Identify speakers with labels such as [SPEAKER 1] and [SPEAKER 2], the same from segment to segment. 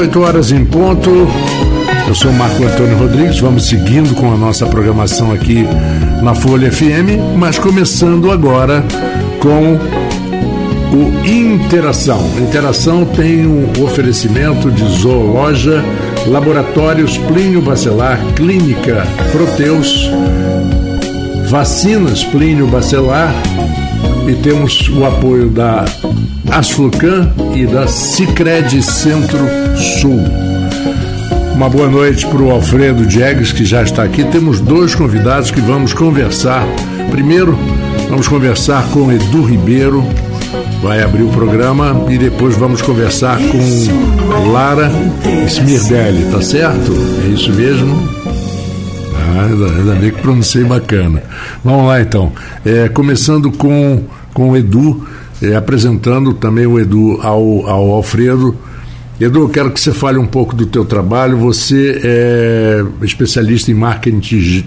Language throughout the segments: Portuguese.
[SPEAKER 1] 18 horas em ponto. Eu sou Marco Antônio Rodrigues. Vamos seguindo com a nossa programação aqui na Folha FM, mas começando agora com o Interação. Interação tem um oferecimento de zoologia, laboratórios Plínio Bacelar, Clínica Proteus, vacinas Plínio Bacelar e temos o apoio da Asflucan e da Cicred Centro-Sul. Uma boa noite para o Alfredo Diegues, que já está aqui. Temos dois convidados que vamos conversar. Primeiro, vamos conversar com Edu Ribeiro, vai abrir o programa e depois vamos conversar com Lara Smirdelli, tá certo? É isso mesmo? Ah, ainda, bem que pronunciei bacana. Vamos lá então. É, começando com, com o Edu, é, apresentando também o Edu ao, ao Alfredo. Edu, eu quero que você fale um pouco do teu trabalho. Você é especialista em marketing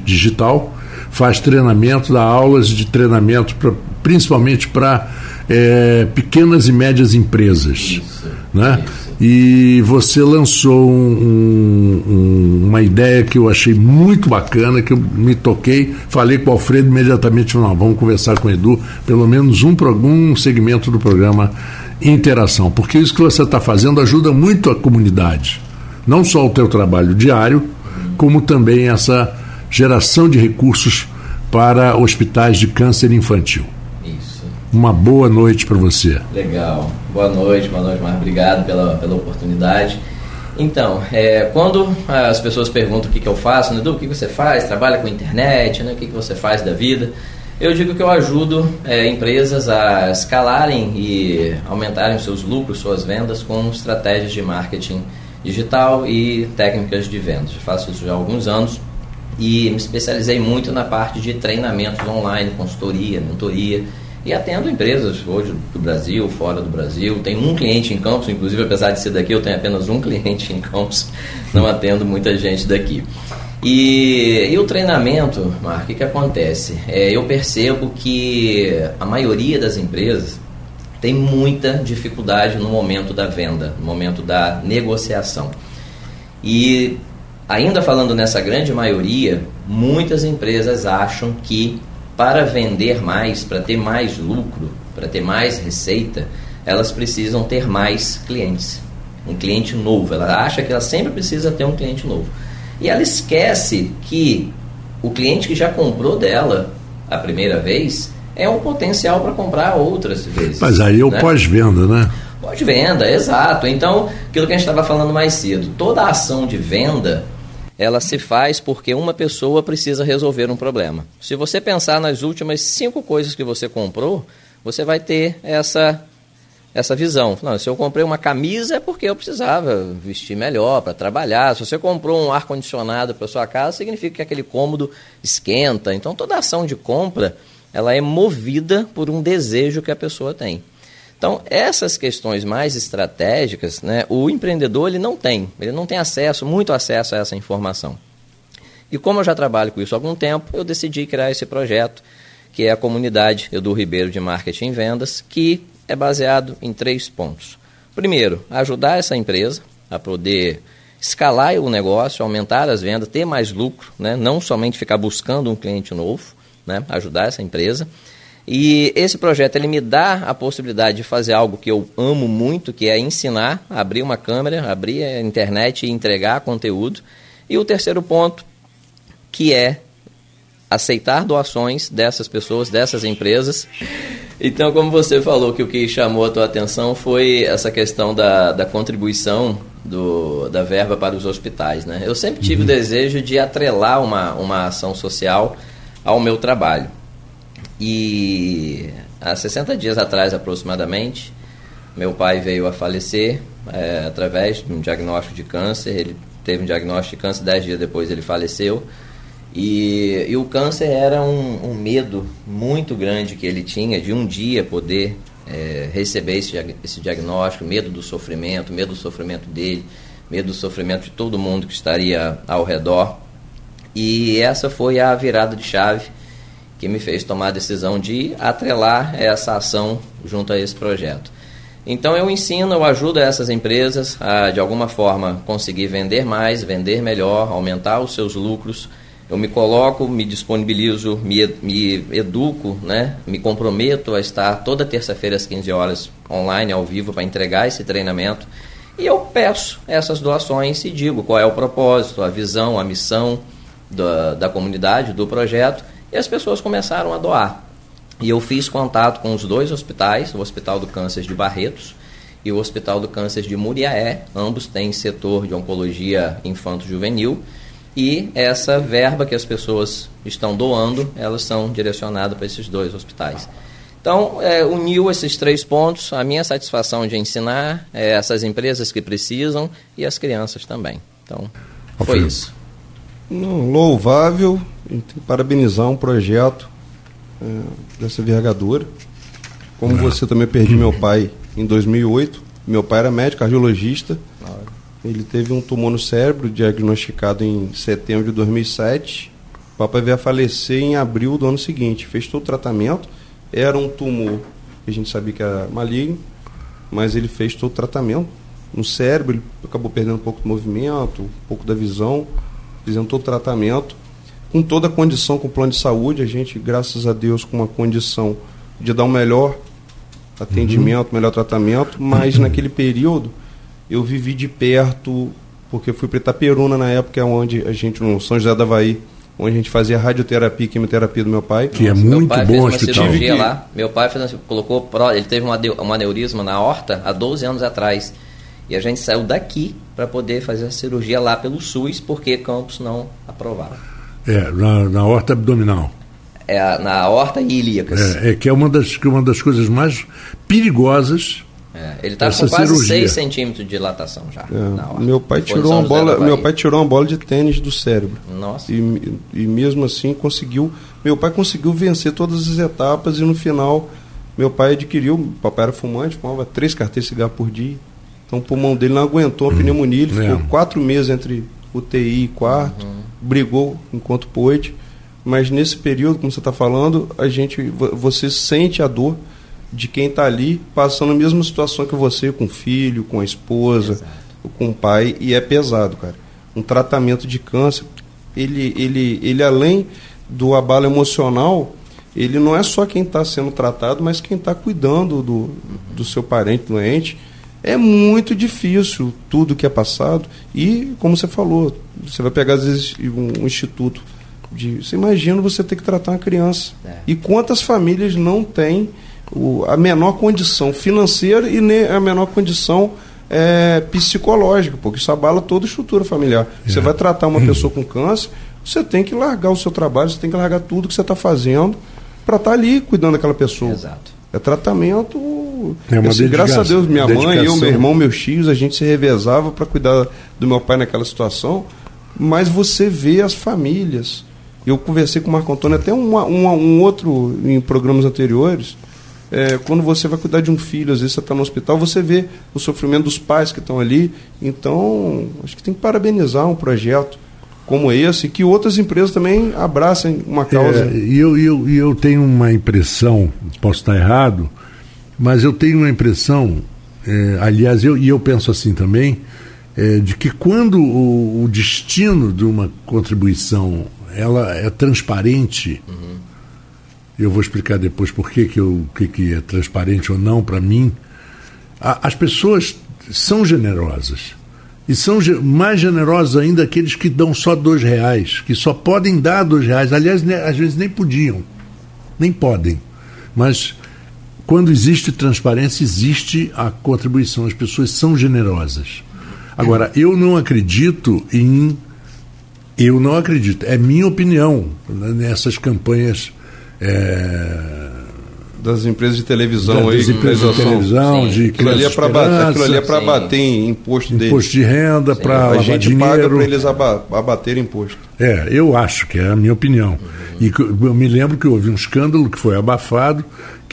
[SPEAKER 1] digital, faz treinamento, dá aulas de treinamento pra, principalmente para é, pequenas e médias empresas. Isso, né? Isso. E você lançou um, um, uma ideia que eu achei muito bacana, que eu me toquei, falei com o Alfredo imediatamente, não, vamos conversar com o Edu, pelo menos um, um segmento do programa Interação, porque isso que você está fazendo ajuda muito a comunidade, não só o teu trabalho diário, como também essa geração de recursos para hospitais de câncer infantil. Uma boa noite para você.
[SPEAKER 2] Legal. Boa noite, boa noite, Marcos. Obrigado pela, pela oportunidade. Então, é, quando as pessoas perguntam o que, que eu faço, né, o que você faz? Trabalha com internet, né, o que, que você faz da vida? Eu digo que eu ajudo é, empresas a escalarem e aumentarem seus lucros, suas vendas com estratégias de marketing digital e técnicas de vendas. Eu faço isso já há alguns anos e me especializei muito na parte de treinamentos online, consultoria, mentoria e atendo empresas hoje do Brasil, fora do Brasil. Tenho um cliente em Campos, inclusive, apesar de ser daqui, eu tenho apenas um cliente em Campos, não atendo muita gente daqui. E, e o treinamento, Marco, o que, acontece? É, eu percebo que a maioria das empresas tem muita dificuldade no momento da venda, no momento da negociação. E ainda falando nessa grande maioria, muitas empresas acham que para vender mais, para ter mais lucro, para ter mais receita, elas precisam ter mais clientes. Um cliente novo. Ela acha que ela sempre precisa ter um cliente novo. E ela esquece que o cliente que já comprou dela a primeira vez é um potencial para comprar outras vezes.
[SPEAKER 1] Mas aí é o né? pós-venda, né?
[SPEAKER 2] Pós-venda, exato. Então, aquilo que a gente estava falando mais cedo, toda a ação de venda ela se faz porque uma pessoa precisa resolver um problema. Se você pensar nas últimas cinco coisas que você comprou, você vai ter essa essa visão. Não, se eu comprei uma camisa é porque eu precisava vestir melhor para trabalhar. Se você comprou um ar condicionado para sua casa, significa que aquele cômodo esquenta. Então toda ação de compra ela é movida por um desejo que a pessoa tem. Então, essas questões mais estratégicas, né, o empreendedor ele não tem, ele não tem acesso, muito acesso a essa informação. E como eu já trabalho com isso há algum tempo, eu decidi criar esse projeto, que é a comunidade Edu Ribeiro de Marketing e Vendas, que é baseado em três pontos. Primeiro, ajudar essa empresa a poder escalar o negócio, aumentar as vendas, ter mais lucro, né? não somente ficar buscando um cliente novo, né? ajudar essa empresa. E esse projeto ele me dá a possibilidade de fazer algo que eu amo muito, que é ensinar, abrir uma câmera, abrir a internet e entregar conteúdo. E o terceiro ponto, que é aceitar doações dessas pessoas, dessas empresas. Então, como você falou, que o que chamou a tua atenção foi essa questão da, da contribuição do, da verba para os hospitais. Né? Eu sempre tive uhum. o desejo de atrelar uma, uma ação social ao meu trabalho. E há 60 dias atrás, aproximadamente, meu pai veio a falecer é, através de um diagnóstico de câncer. Ele teve um diagnóstico de câncer, 10 dias depois ele faleceu. E, e o câncer era um, um, medo muito grande que ele tinha de um dia poder é, receber esse, esse diagnóstico, medo do sofrimento, medo do sofrimento dele, medo do sofrimento de todo mundo que estaria ao redor. E essa foi a virada de chave que me fez tomar a decisão de atrelar essa ação junto a esse projeto. Então eu ensino, eu ajudo essas empresas a de alguma forma conseguir vender mais, vender melhor, aumentar os seus lucros. Eu me coloco, me disponibilizo, me, me educo, né? me comprometo a estar toda terça-feira às 15 horas online, ao vivo, para entregar esse treinamento. E eu peço essas doações e digo qual é o propósito, a visão, a missão da, da comunidade, do projeto. E as pessoas começaram a doar. E eu fiz contato com os dois hospitais, o Hospital do Câncer de Barretos e o Hospital do Câncer de Muriaé. Ambos têm setor de oncologia infanto-juvenil. E essa verba que as pessoas estão doando, elas são direcionadas para esses dois hospitais. Então, é, uniu esses três pontos, a minha satisfação de ensinar, é, essas empresas que precisam e as crianças também. Então, foi isso.
[SPEAKER 3] Não, louvável, tem que parabenizar um projeto é, dessa envergadura. Como você também perdi meu pai em 2008. Meu pai era médico, cardiologista. Ele teve um tumor no cérebro, diagnosticado em setembro de 2007. O papai veio a falecer em abril do ano seguinte. Fez todo o tratamento. Era um tumor que a gente sabia que era maligno, mas ele fez todo o tratamento. No cérebro, ele acabou perdendo um pouco do movimento, um pouco da visão. Fizemos todo o tratamento com toda a condição, com o plano de saúde, a gente, graças a Deus, com uma condição de dar um melhor atendimento, uhum. melhor tratamento, mas uhum. naquele período eu vivi de perto, porque eu fui para Itaperuna na época, onde a gente, no São José da Havaí, onde a gente fazia radioterapia e quimioterapia do meu pai.
[SPEAKER 1] Que é muito bom
[SPEAKER 2] fez uma cirurgia lá. Meu pai fez, colocou, ele teve uma, um aneurisma na horta há 12 anos atrás. E a gente saiu daqui para poder fazer a cirurgia lá pelo SUS, porque Campos não aprovava.
[SPEAKER 1] É, na, na horta abdominal.
[SPEAKER 2] É, na horta ilíacas.
[SPEAKER 1] É, é, que é uma das, que é uma das coisas mais perigosas.
[SPEAKER 2] É, ele está com quase cirurgia. 6 centímetros de dilatação já. É,
[SPEAKER 3] meu pai tirou uma bola, meu pai tirou uma bola de tênis do cérebro.
[SPEAKER 2] Nossa.
[SPEAKER 3] E, e mesmo assim conseguiu, meu pai conseguiu vencer todas as etapas e no final meu pai adquiriu, papai era fumante, fumava três carteiras de cigarro por dia. Então o pulmão dele não aguentou a hum, pneumonia, ele ficou quatro meses entre UTI e quarto. Uhum brigou enquanto pôde, mas nesse período, como você está falando, a gente, você sente a dor de quem está ali passando a mesma situação que você, com o filho, com a esposa, Exato. com o pai, e é pesado, cara. Um tratamento de câncer, ele, ele, ele além do abalo emocional, ele não é só quem está sendo tratado, mas quem está cuidando do, do seu parente doente é muito difícil tudo que é passado. E, como você falou, você vai pegar, às vezes, um, um instituto. De, você imagina você ter que tratar uma criança. É. E quantas famílias não têm o, a menor condição financeira e nem a menor condição é, psicológica, porque isso abala toda a estrutura familiar. É. Você vai tratar uma pessoa com câncer, você tem que largar o seu trabalho, você tem que largar tudo que você está fazendo para estar tá ali cuidando daquela pessoa.
[SPEAKER 2] Exato.
[SPEAKER 3] É tratamento é uma eu, graças a Deus, minha dedicação. mãe, eu, meu irmão, meus tios, a gente se revezava para cuidar do meu pai naquela situação. Mas você vê as famílias. Eu conversei com o Marco Antônio até um, um, um outro em programas anteriores. É, quando você vai cuidar de um filho, às vezes você está no hospital, você vê o sofrimento dos pais que estão ali. Então, acho que tem que parabenizar um projeto como esse, que outras empresas também abracem uma causa.
[SPEAKER 1] É, e eu, eu, eu tenho uma impressão, posso estar errado, mas eu tenho uma impressão, é, aliás, eu, e eu penso assim também, é, de que quando o, o, destino de uma contribuição ela é transparente, uhum. eu vou explicar depois por que, que, que, que é transparente ou não para mim, a, as pessoas são generosas. E são mais generosos ainda aqueles que dão só dois reais, que só podem dar dois reais. Aliás, às vezes nem podiam, nem podem. Mas quando existe transparência, existe a contribuição. As pessoas são generosas. Agora, eu não acredito em. Eu não acredito, é minha opinião né, nessas campanhas. É,
[SPEAKER 3] das empresas de televisão
[SPEAKER 1] das
[SPEAKER 3] aí,
[SPEAKER 1] empresas de televisão, Sim. de
[SPEAKER 3] aquilo ali é para bater, aquilo ali é para bater em imposto deles.
[SPEAKER 1] Imposto de renda, para
[SPEAKER 3] a gente dinheiro. paga para eles abater imposto.
[SPEAKER 1] É, eu acho que é a minha opinião. Uhum. E eu me lembro que houve um escândalo que foi abafado,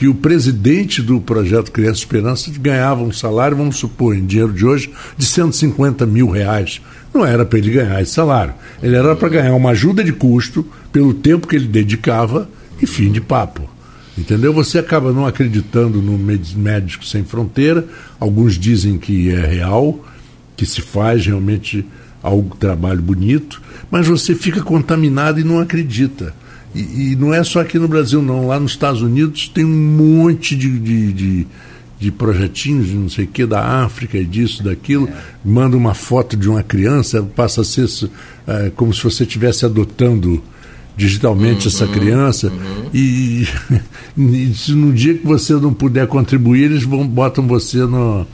[SPEAKER 1] que o presidente do projeto Criança Esperança ganhava um salário, vamos supor, em dinheiro de hoje, de 150 mil reais. Não era para ele ganhar esse salário. Ele era para ganhar uma ajuda de custo pelo tempo que ele dedicava e fim de papo. Entendeu? Você acaba não acreditando no Médico Sem Fronteira. Alguns dizem que é real, que se faz realmente algo trabalho bonito, mas você fica contaminado e não acredita. E, e, não é só aqui no Brasil, não. Lá nos Estados Unidos tem um monte de, de, de, de projetinhos, de não sei o que, da África e disso, daquilo. É. Manda uma foto de uma criança, passa a ser é, como se você estivesse adotando digitalmente uhum, essa criança. Uhum. E, e, se no dia que você não puder contribuir, eles vão, botam você no,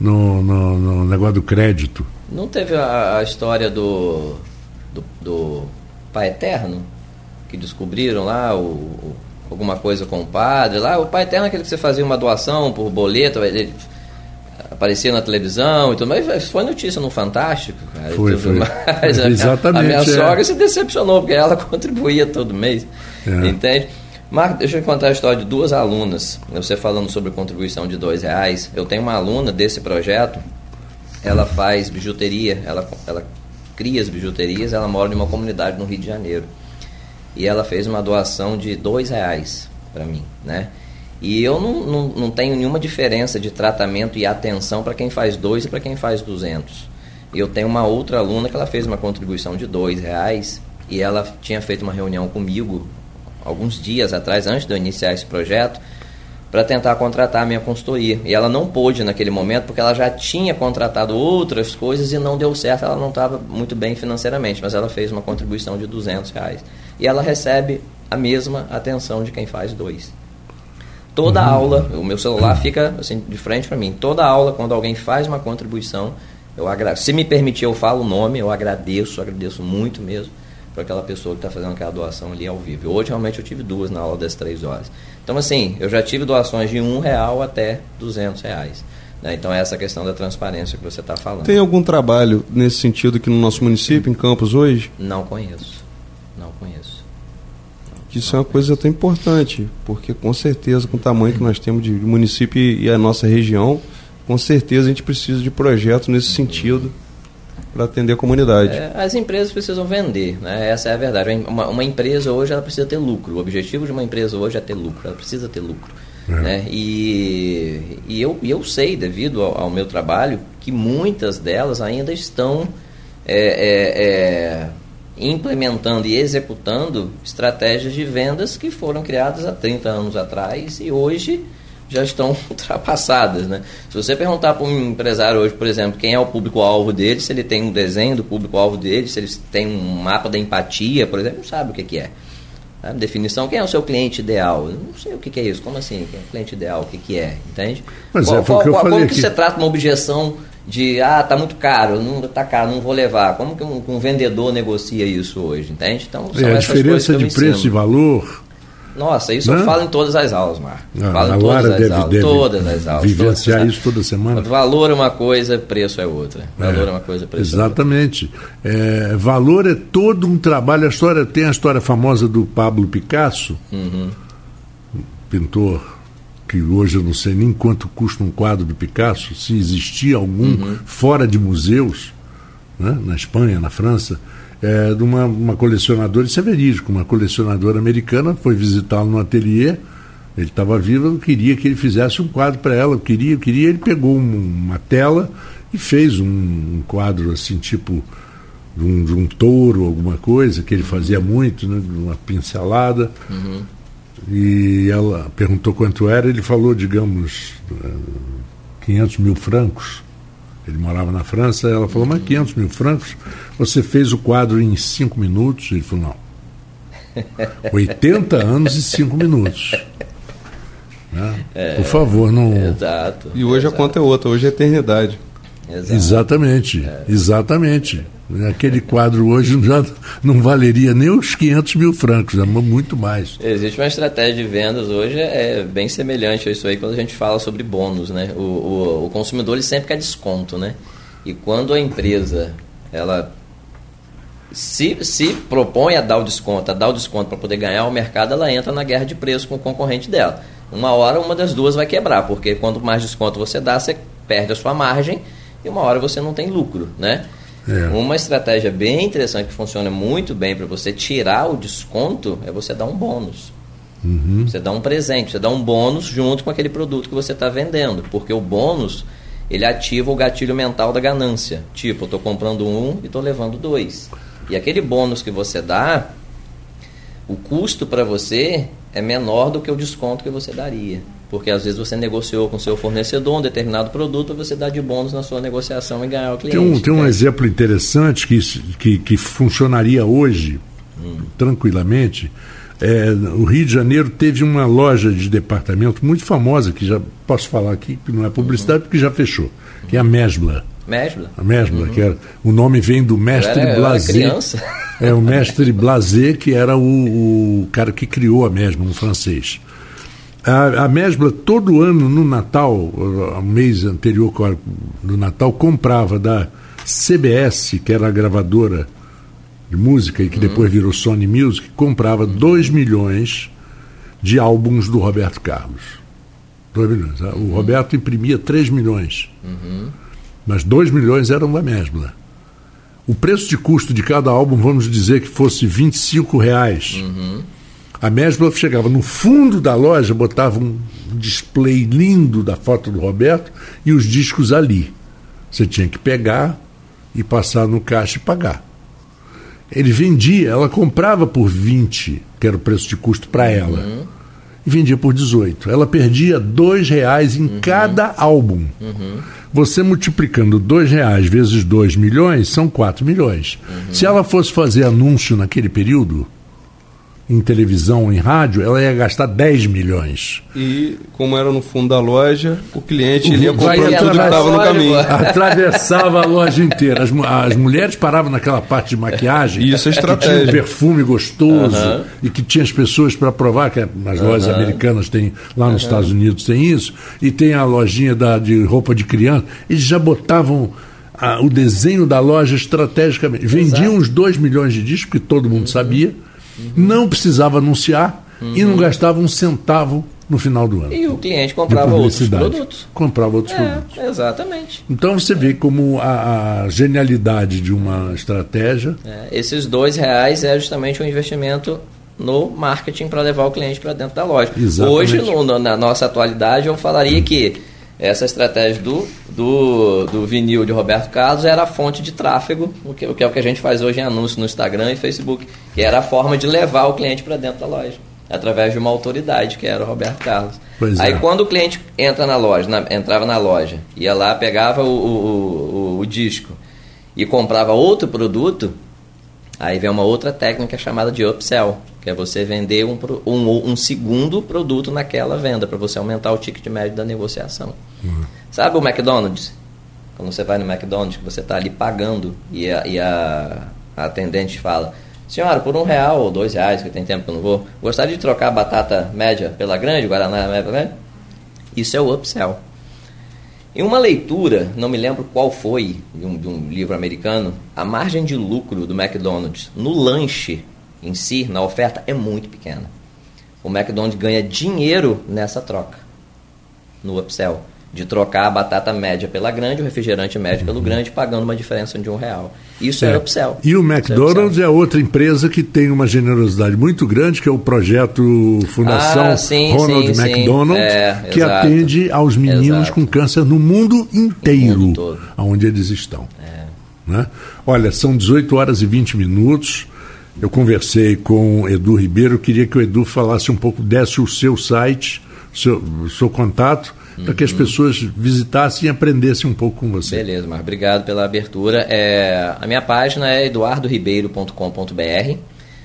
[SPEAKER 1] no, no, no negócio do crédito.
[SPEAKER 2] Não teve a, a história do, do, do Pai Eterno? Que descobriram lá o, o, alguma coisa com o padre. Lá, o Pai Eterno é aquele que você fazia uma doação por boleto, ele aparecia na televisão e tudo mais. Foi notícia no Fantástico, cara,
[SPEAKER 1] foi, foi.
[SPEAKER 2] Mais. Exatamente. A minha, a minha é. sogra se decepcionou, porque ela contribuía todo mês. É. Entende? Marco, deixa eu contar a história de duas alunas. Você falando sobre contribuição de dois reais. Eu tenho uma aluna desse projeto, ela faz bijuteria, ela, ela cria as bijuterias, ela mora em uma comunidade no Rio de Janeiro e ela fez uma doação de dois reais para mim, né? E eu não, não, não tenho nenhuma diferença de tratamento e atenção para quem faz dois e para quem faz duzentos. Eu tenho uma outra aluna que ela fez uma contribuição de dois reais e ela tinha feito uma reunião comigo alguns dias atrás, antes de eu iniciar esse projeto, para tentar contratar a minha consultoria. E ela não pôde naquele momento porque ela já tinha contratado outras coisas e não deu certo, ela não estava muito bem financeiramente, mas ela fez uma contribuição de 200 reais e ela recebe a mesma atenção de quem faz dois. Toda uhum. aula, o meu celular fica assim de frente para mim. Toda aula, quando alguém faz uma contribuição, eu. Se me permitir, eu falo o nome, eu agradeço, agradeço muito mesmo para aquela pessoa que está fazendo aquela doação ali ao vivo. Hoje realmente eu tive duas na aula das três horas. Então assim, eu já tive doações de um real até duzentos reais. Né? Então é essa questão da transparência que você está falando.
[SPEAKER 3] Tem algum trabalho nesse sentido aqui no nosso município, em Campos hoje?
[SPEAKER 2] Não conheço. Não conheço.
[SPEAKER 3] Que isso é uma coisa tão importante, porque com certeza, com o tamanho que nós temos de município e a nossa região, com certeza a gente precisa de projetos nesse sentido para atender a comunidade.
[SPEAKER 2] É, as empresas precisam vender, né? essa é a verdade. Uma, uma, empresa hoje ela precisa ter lucro. O objetivo de uma empresa hoje é ter lucro, ela precisa ter lucro. É. Né? E, e eu, eu sei, devido ao, ao, meu trabalho, que muitas delas ainda estão é, é, é implementando e executando estratégias de vendas que foram criadas há 30 anos atrás e hoje já estão ultrapassadas. Né? Se você perguntar para um empresário hoje, por exemplo, quem é o público-alvo dele, se ele tem um desenho do público-alvo dele, se ele tem um mapa da empatia, por exemplo, não sabe o que, que é. A definição, quem é o seu cliente ideal? Eu não sei o que, que é isso. Como assim? Quem é o cliente ideal? O que, que é? Entende?
[SPEAKER 1] Mas qual, é, qual, qual,
[SPEAKER 2] como
[SPEAKER 1] que
[SPEAKER 2] você trata uma objeção de ah, tá muito caro, não tá caro, não vou levar. Como que um, um vendedor negocia isso hoje, entende?
[SPEAKER 1] Então, é, a diferença de preço e valor.
[SPEAKER 2] Nossa, isso Não? eu falo em todas as aulas, Mar. Ah, falo em todas as
[SPEAKER 1] deve,
[SPEAKER 2] aulas.
[SPEAKER 1] Deve
[SPEAKER 2] todas as aulas.
[SPEAKER 1] Vivenciar todas, isso toda semana.
[SPEAKER 2] Valor é uma coisa, preço é outra. Valor é, é uma coisa, preço
[SPEAKER 1] exatamente. é outra. Exatamente. É, valor é todo um trabalho. A história tem a história famosa do Pablo Picasso, uhum. pintor que hoje eu não sei nem quanto custa um quadro de Picasso, se existia algum uhum. fora de museus, né, na Espanha, na França, é, de uma, uma colecionadora, isso é verídico, uma colecionadora americana foi visitá-lo no ateliê, ele estava vivo, eu queria que ele fizesse um quadro para ela, eu queria, eu queria, ele pegou um, uma tela e fez um, um quadro assim, tipo de um, de um, touro, alguma coisa, que ele fazia muito, né, uma pincelada. Uhum. E ela perguntou quanto era, ele falou, digamos, 500 mil francos. Ele morava na França, ela falou, mas 500 mil francos, você fez o quadro em 5 minutos? Ele falou, não. 80 anos e 5 minutos. Né? É, Por favor, não.
[SPEAKER 2] Exato.
[SPEAKER 3] E hoje
[SPEAKER 2] exato.
[SPEAKER 3] a conta é outra, hoje é eternidade.
[SPEAKER 1] Exato. Exatamente, é. exatamente. Aquele quadro hoje já não valeria nem os 500 mil francos, é muito mais.
[SPEAKER 2] Existe uma estratégia de vendas hoje é bem semelhante a isso aí quando a gente fala sobre bônus, né? O, o, o consumidor ele sempre quer desconto, né? E quando a empresa ela se, se propõe a dar o desconto, a dar o desconto para poder ganhar o mercado, ela entra na guerra de preço com o concorrente dela. Uma hora uma das duas vai quebrar, porque quanto mais desconto você dá, você perde a sua margem e uma hora você não tem lucro, né? É. Uma estratégia bem interessante que funciona muito bem para você tirar o desconto é você dar um bônus. Uhum. Você dá um presente, você dá um bônus junto com aquele produto que você está vendendo, porque o bônus ele ativa o gatilho mental da ganância. Tipo, eu estou comprando um e estou levando dois. E aquele bônus que você dá, o custo para você é menor do que o desconto que você daria. Porque às vezes você negociou com seu fornecedor um determinado produto, você dá de bônus na sua negociação e ganhar o cliente.
[SPEAKER 1] Tem um, tem um exemplo interessante que, que, que funcionaria hoje, hum. tranquilamente. É, o Rio de Janeiro teve uma loja de departamento muito famosa, que já posso falar aqui, que não é publicidade, uhum. porque já fechou, que é a Mesbla.
[SPEAKER 2] Mesbla?
[SPEAKER 1] A Mesbla, uhum. que era, o nome vem do mestre
[SPEAKER 2] era,
[SPEAKER 1] Blazer. É o mestre Blazer, que era o, o cara que criou a Mesbla, um francês. A, a Mesbla, todo ano no Natal, o mês anterior do Natal, comprava da CBS, que era a gravadora de música e que uhum. depois virou Sony Music, comprava 2 milhões de álbuns do Roberto Carlos. 2 milhões. O uhum. Roberto imprimia 3 milhões. Uhum. Mas 2 milhões eram da Mesbla. O preço de custo de cada álbum, vamos dizer que fosse 25 reais. Uhum. A Mesbla chegava no fundo da loja, botava um display lindo da foto do Roberto e os discos ali. Você tinha que pegar e passar no caixa e pagar. Ele vendia, ela comprava por 20, que era o preço de custo para ela, uhum. e vendia por 18. Ela perdia dois reais em uhum. cada álbum. Uhum. Você multiplicando dois reais vezes 2 milhões, são 4 milhões. Uhum. Se ela fosse fazer anúncio naquele período, em televisão, em rádio, ela ia gastar 10 milhões.
[SPEAKER 3] E, como era no fundo da loja, o cliente o ia comprando tudo que estava no caminho.
[SPEAKER 1] Atravessava a loja inteira. As, as, mulheres paravam naquela parte de maquiagem.
[SPEAKER 3] Isso é estratégia.
[SPEAKER 1] Que tinha um perfume gostoso uh -huh. e que tinha as pessoas para provar, que nas uh -huh. lojas americanas tem, lá nos uh -huh. Estados Unidos tem isso, e tem a lojinha da, de roupa de criança. Eles já botavam a, o desenho da loja estrategicamente. Vendiam Exato. uns 2 milhões de discos, que todo mundo sabia uhum. não precisava anunciar uhum. e não gastava um centavo no final do ano.
[SPEAKER 2] E o cliente comprava outros produtos.
[SPEAKER 1] Comprava outros
[SPEAKER 2] é,
[SPEAKER 1] produtos.
[SPEAKER 2] Exatamente.
[SPEAKER 1] Então você vê como a, a genialidade de uma estratégia.
[SPEAKER 2] É, esses dois reais é justamente um investimento no marketing para levar o cliente para dentro da loja. Exatamente. Hoje, no, na nossa atualidade, eu falaria que essa estratégia do, do, do vinil de Roberto Carlos era a fonte de tráfego, o que, o que é o que a gente faz hoje em anúncio no Instagram e Facebook, que era a forma de levar o cliente para dentro da loja, através de uma autoridade, que era o Roberto Carlos. Pois Aí é. quando o cliente entra na loja, na, entrava na loja, ia lá, pegava o, o, o, o disco e comprava outro produto, aí vem uma outra técnica chamada de upsell que é você vender um, um, um segundo produto naquela venda, para você aumentar o ticket médio da negociação. Uhum. Sabe o McDonald's? Quando você vai no McDonald's, que você está ali pagando e a, e a, a atendente fala: Senhora, por um real ou dois reais, que tem tempo que eu não vou, gostaria de trocar a batata média pela grande, Guaraná média pela grande? Isso é o upsell. Em uma leitura, não me lembro qual foi, de um, de um livro americano, a margem de lucro do McDonald's no lanche em si, na oferta, é muito pequena. O McDonald's ganha dinheiro nessa troca, no upsell, de trocar a batata média pela grande, o refrigerante médio pelo uhum. grande, pagando uma diferença de um real. Isso é, é upsell.
[SPEAKER 1] E o é McDonald's é, é, outra empresa que tem uma generosidade muito grande, que é o projeto Fundação ah, sim, Ronald sim, McDonald, é, que exato. atende aos meninos exato. com câncer no mundo inteiro, no mundo onde eles estão. É. Né? Olha, são 18 horas e 20 minutos. Eu conversei com o Edu Ribeiro, queria que o Edu falasse um pouco, desse o seu site, o seu, seu contato, uhum. para que as uhum. pessoas visitassem e aprendessem um pouco com você.
[SPEAKER 2] Beleza, mas obrigado pela abertura. É, a minha página é eduardoribeiro.com.br,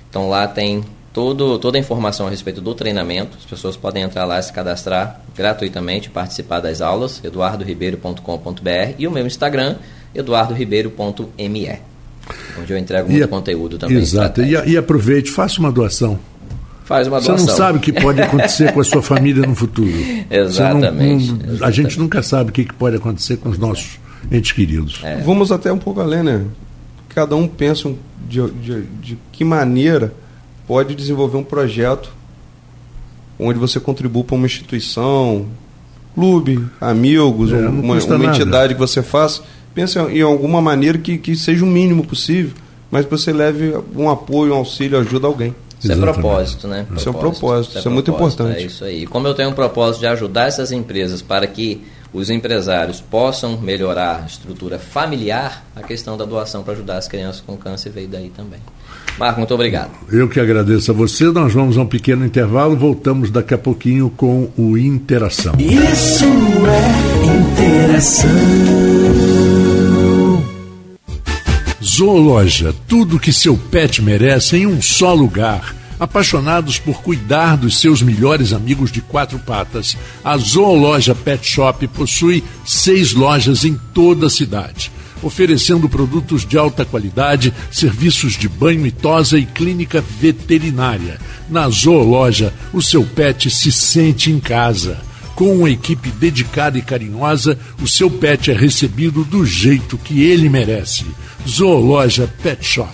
[SPEAKER 2] então lá tem todo, toda a informação a respeito do treinamento. As pessoas podem entrar lá e se cadastrar gratuitamente, participar das aulas, eduardoribeiro.com.br e o meu Instagram, eduardoribeiro.me onde eu entrego muito a, conteúdo também.
[SPEAKER 1] Exato. E, e, aproveite, faça uma doação.
[SPEAKER 2] Faz uma doação.
[SPEAKER 1] Você não sabe o que pode acontecer com a sua família no futuro.
[SPEAKER 2] Exatamente,
[SPEAKER 1] não, não,
[SPEAKER 2] exatamente.
[SPEAKER 1] A gente nunca sabe o que pode acontecer com os nossos entes queridos.
[SPEAKER 3] É. Vamos até um pouco além, né? Cada um pensa de, de, de que maneira pode desenvolver um projeto onde você contribua para uma instituição, clube, amigos, é, uma, uma entidade que você faça pensa em alguma maneira que, que seja o mínimo possível, mas que você leve um apoio, um auxílio, ajuda alguém.
[SPEAKER 2] Isso é propósito, né?
[SPEAKER 3] Isso é um propósito, isso é, muito importante.
[SPEAKER 2] É isso aí. Como eu tenho um propósito de ajudar essas empresas para que os empresários possam melhorar a estrutura familiar, a questão da doação para ajudar as crianças com câncer veio daí também. Marco, muito obrigado.
[SPEAKER 1] Eu que agradeço a você. Nós vamos a um pequeno intervalo, voltamos daqui a pouquinho com o Interação.
[SPEAKER 4] Isso é interação.
[SPEAKER 1] Zoologia, tudo que seu pet merece em um só lugar apaixonados por cuidar dos seus melhores amigos de quatro patas, a Zoologia Pet Shop possui seis lojas em toda a cidade, oferecendo produtos de alta qualidade, serviços de banho e tosa e clínica veterinária. Na Zoologia, o seu pet se sente em casa. Com uma equipe dedicada e carinhosa, o seu pet é recebido do jeito que ele merece. Zoologia Pet Shop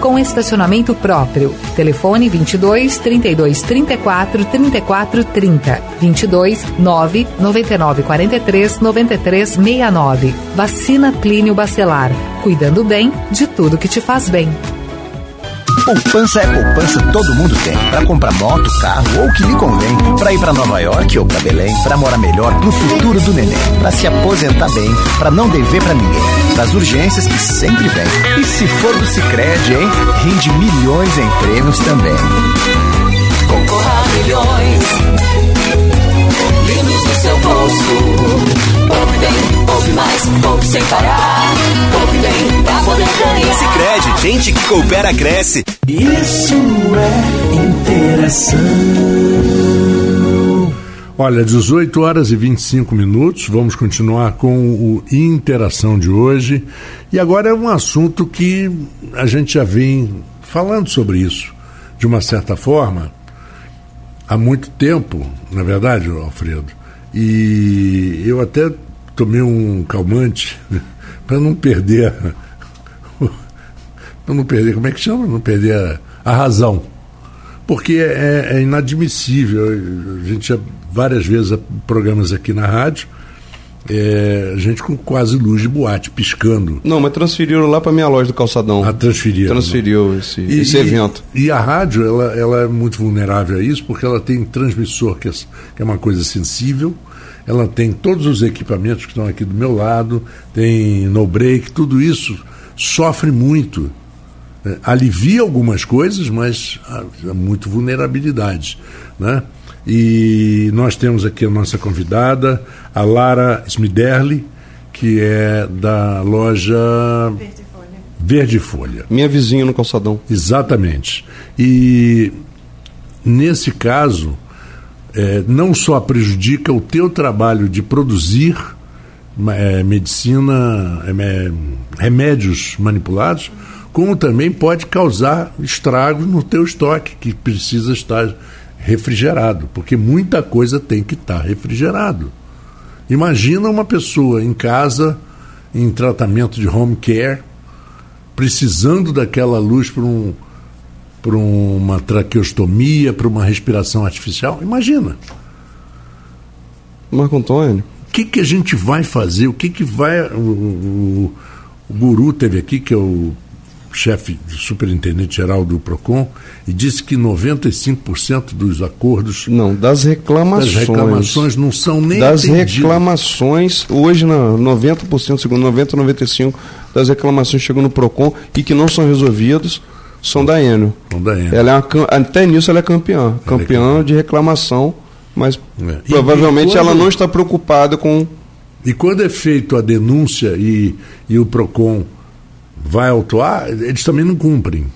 [SPEAKER 5] com estacionamento próprio. Telefone 22 32 34 34 30. 22 9 99 43 93 69. Vacina Plínio Bacelar. Cuidando bem de tudo que te faz bem.
[SPEAKER 6] Poupança é poupança, todo mundo tem. Para comprar moto, carro ou o que lhe convém. Para ir para Nova York ou para Belém. Para morar melhor pro futuro do neném. Para se aposentar bem. Para não dever para ninguém. Para as urgências que sempre vem. E se for do Cicred, hein? Rende milhões em prêmios também.
[SPEAKER 4] Concorra a milhões. Lindos no seu bolso. Poupe bem, poupe mais, poupe sem parar. Poupe bem pra poder ganhar.
[SPEAKER 6] Sicredi, gente que coopera cresce.
[SPEAKER 4] Isso é interação.
[SPEAKER 1] Olha, 18 horas e 25 minutos, vamos continuar com o Interação de hoje. E agora é um assunto que a gente já vem falando sobre isso, de uma certa forma, há muito tempo, na verdade, Alfredo. E eu até tomei um calmante para não perder. para não perder, como é que chama? Não perder a, a razão. Porque é, é, inadmissível. A gente já várias vezes programas aqui na rádio. É, gente com quase luz de boate, piscando.
[SPEAKER 3] Não, mas transferiram lá para minha loja do Calçadão.
[SPEAKER 1] Ah, transferiram.
[SPEAKER 3] Transferiu esse, e, esse evento.
[SPEAKER 1] E, e, a rádio, ela, ela é muito vulnerável a isso, porque ela tem transmissor, que é, que é uma coisa sensível, ela tem todos os equipamentos que estão aqui do meu lado, tem no break, tudo isso sofre muito. É, alivia algumas coisas, mas há, há muito vulnerabilidade. Né? E nós temos aqui a nossa convidada, a Lara Smiderli, que é da loja Verde Folha. Verde Folha.
[SPEAKER 3] Minha vizinha no calçadão.
[SPEAKER 1] Exatamente. E nesse caso, é, não só prejudica o teu trabalho de produzir é, medicina, é, remédios manipulados, como também pode causar estragos no teu estoque, que precisa estar refrigerado, porque muita coisa tem que estar refrigerado. Imagina uma pessoa em casa, em tratamento de home care, precisando daquela luz para um para uma traqueostomia, para uma respiração artificial. Imagina.
[SPEAKER 3] Marco Antônio.
[SPEAKER 1] O que, que a gente vai fazer? O que, que vai. O, o, o guru teve aqui, que é o chefe superintendente geral do Procon, e disse que 95% dos acordos
[SPEAKER 3] Não, das reclamações.
[SPEAKER 1] das reclamações não são nem
[SPEAKER 3] das
[SPEAKER 1] atendidas.
[SPEAKER 3] reclamações, hoje na 90%, segundo 90, 95 das reclamações chegam no Procon e que não são resolvidas são da Enel.
[SPEAKER 1] Não dá Enel.
[SPEAKER 3] Ela é uma, até nisso ela é campeã,
[SPEAKER 1] é
[SPEAKER 3] campeã
[SPEAKER 1] campeã.
[SPEAKER 3] de reclamação, mas
[SPEAKER 1] É.
[SPEAKER 3] Provavelmente
[SPEAKER 1] e quando-
[SPEAKER 3] ela não está preocupada com
[SPEAKER 1] E quando é feito a denúncia e, e o PROCON vai autuar, eles também não cumprem.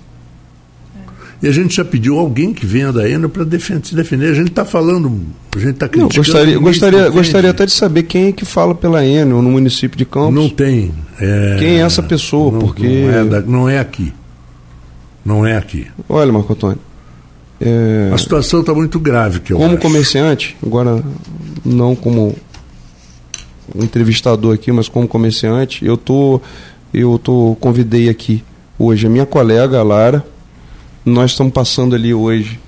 [SPEAKER 1] E a gente já pediu alguém que venha da Enel para se defender. A gente está falando, a gente está
[SPEAKER 3] Não,
[SPEAKER 1] criticando.
[SPEAKER 3] gostaria,
[SPEAKER 1] ninguém
[SPEAKER 3] gostaria,
[SPEAKER 1] defende.
[SPEAKER 3] gostaria até de saber quem é que fala pela Enel no município de Campos.
[SPEAKER 1] Não tem. é,
[SPEAKER 3] Quem é essa pessoa?
[SPEAKER 1] Não,
[SPEAKER 3] Porque-
[SPEAKER 1] não, é da- não é aqui. Não é aqui.
[SPEAKER 3] Olha, Marco Antônio. é,
[SPEAKER 1] A situação está muito grave, que eu
[SPEAKER 3] como
[SPEAKER 1] acho.
[SPEAKER 3] comerciante, agora não como entrevistador aqui, mas como comerciante, eu tô eu tô convidei aqui hoje a minha colega a Lara. Nós estamos passando ali hoje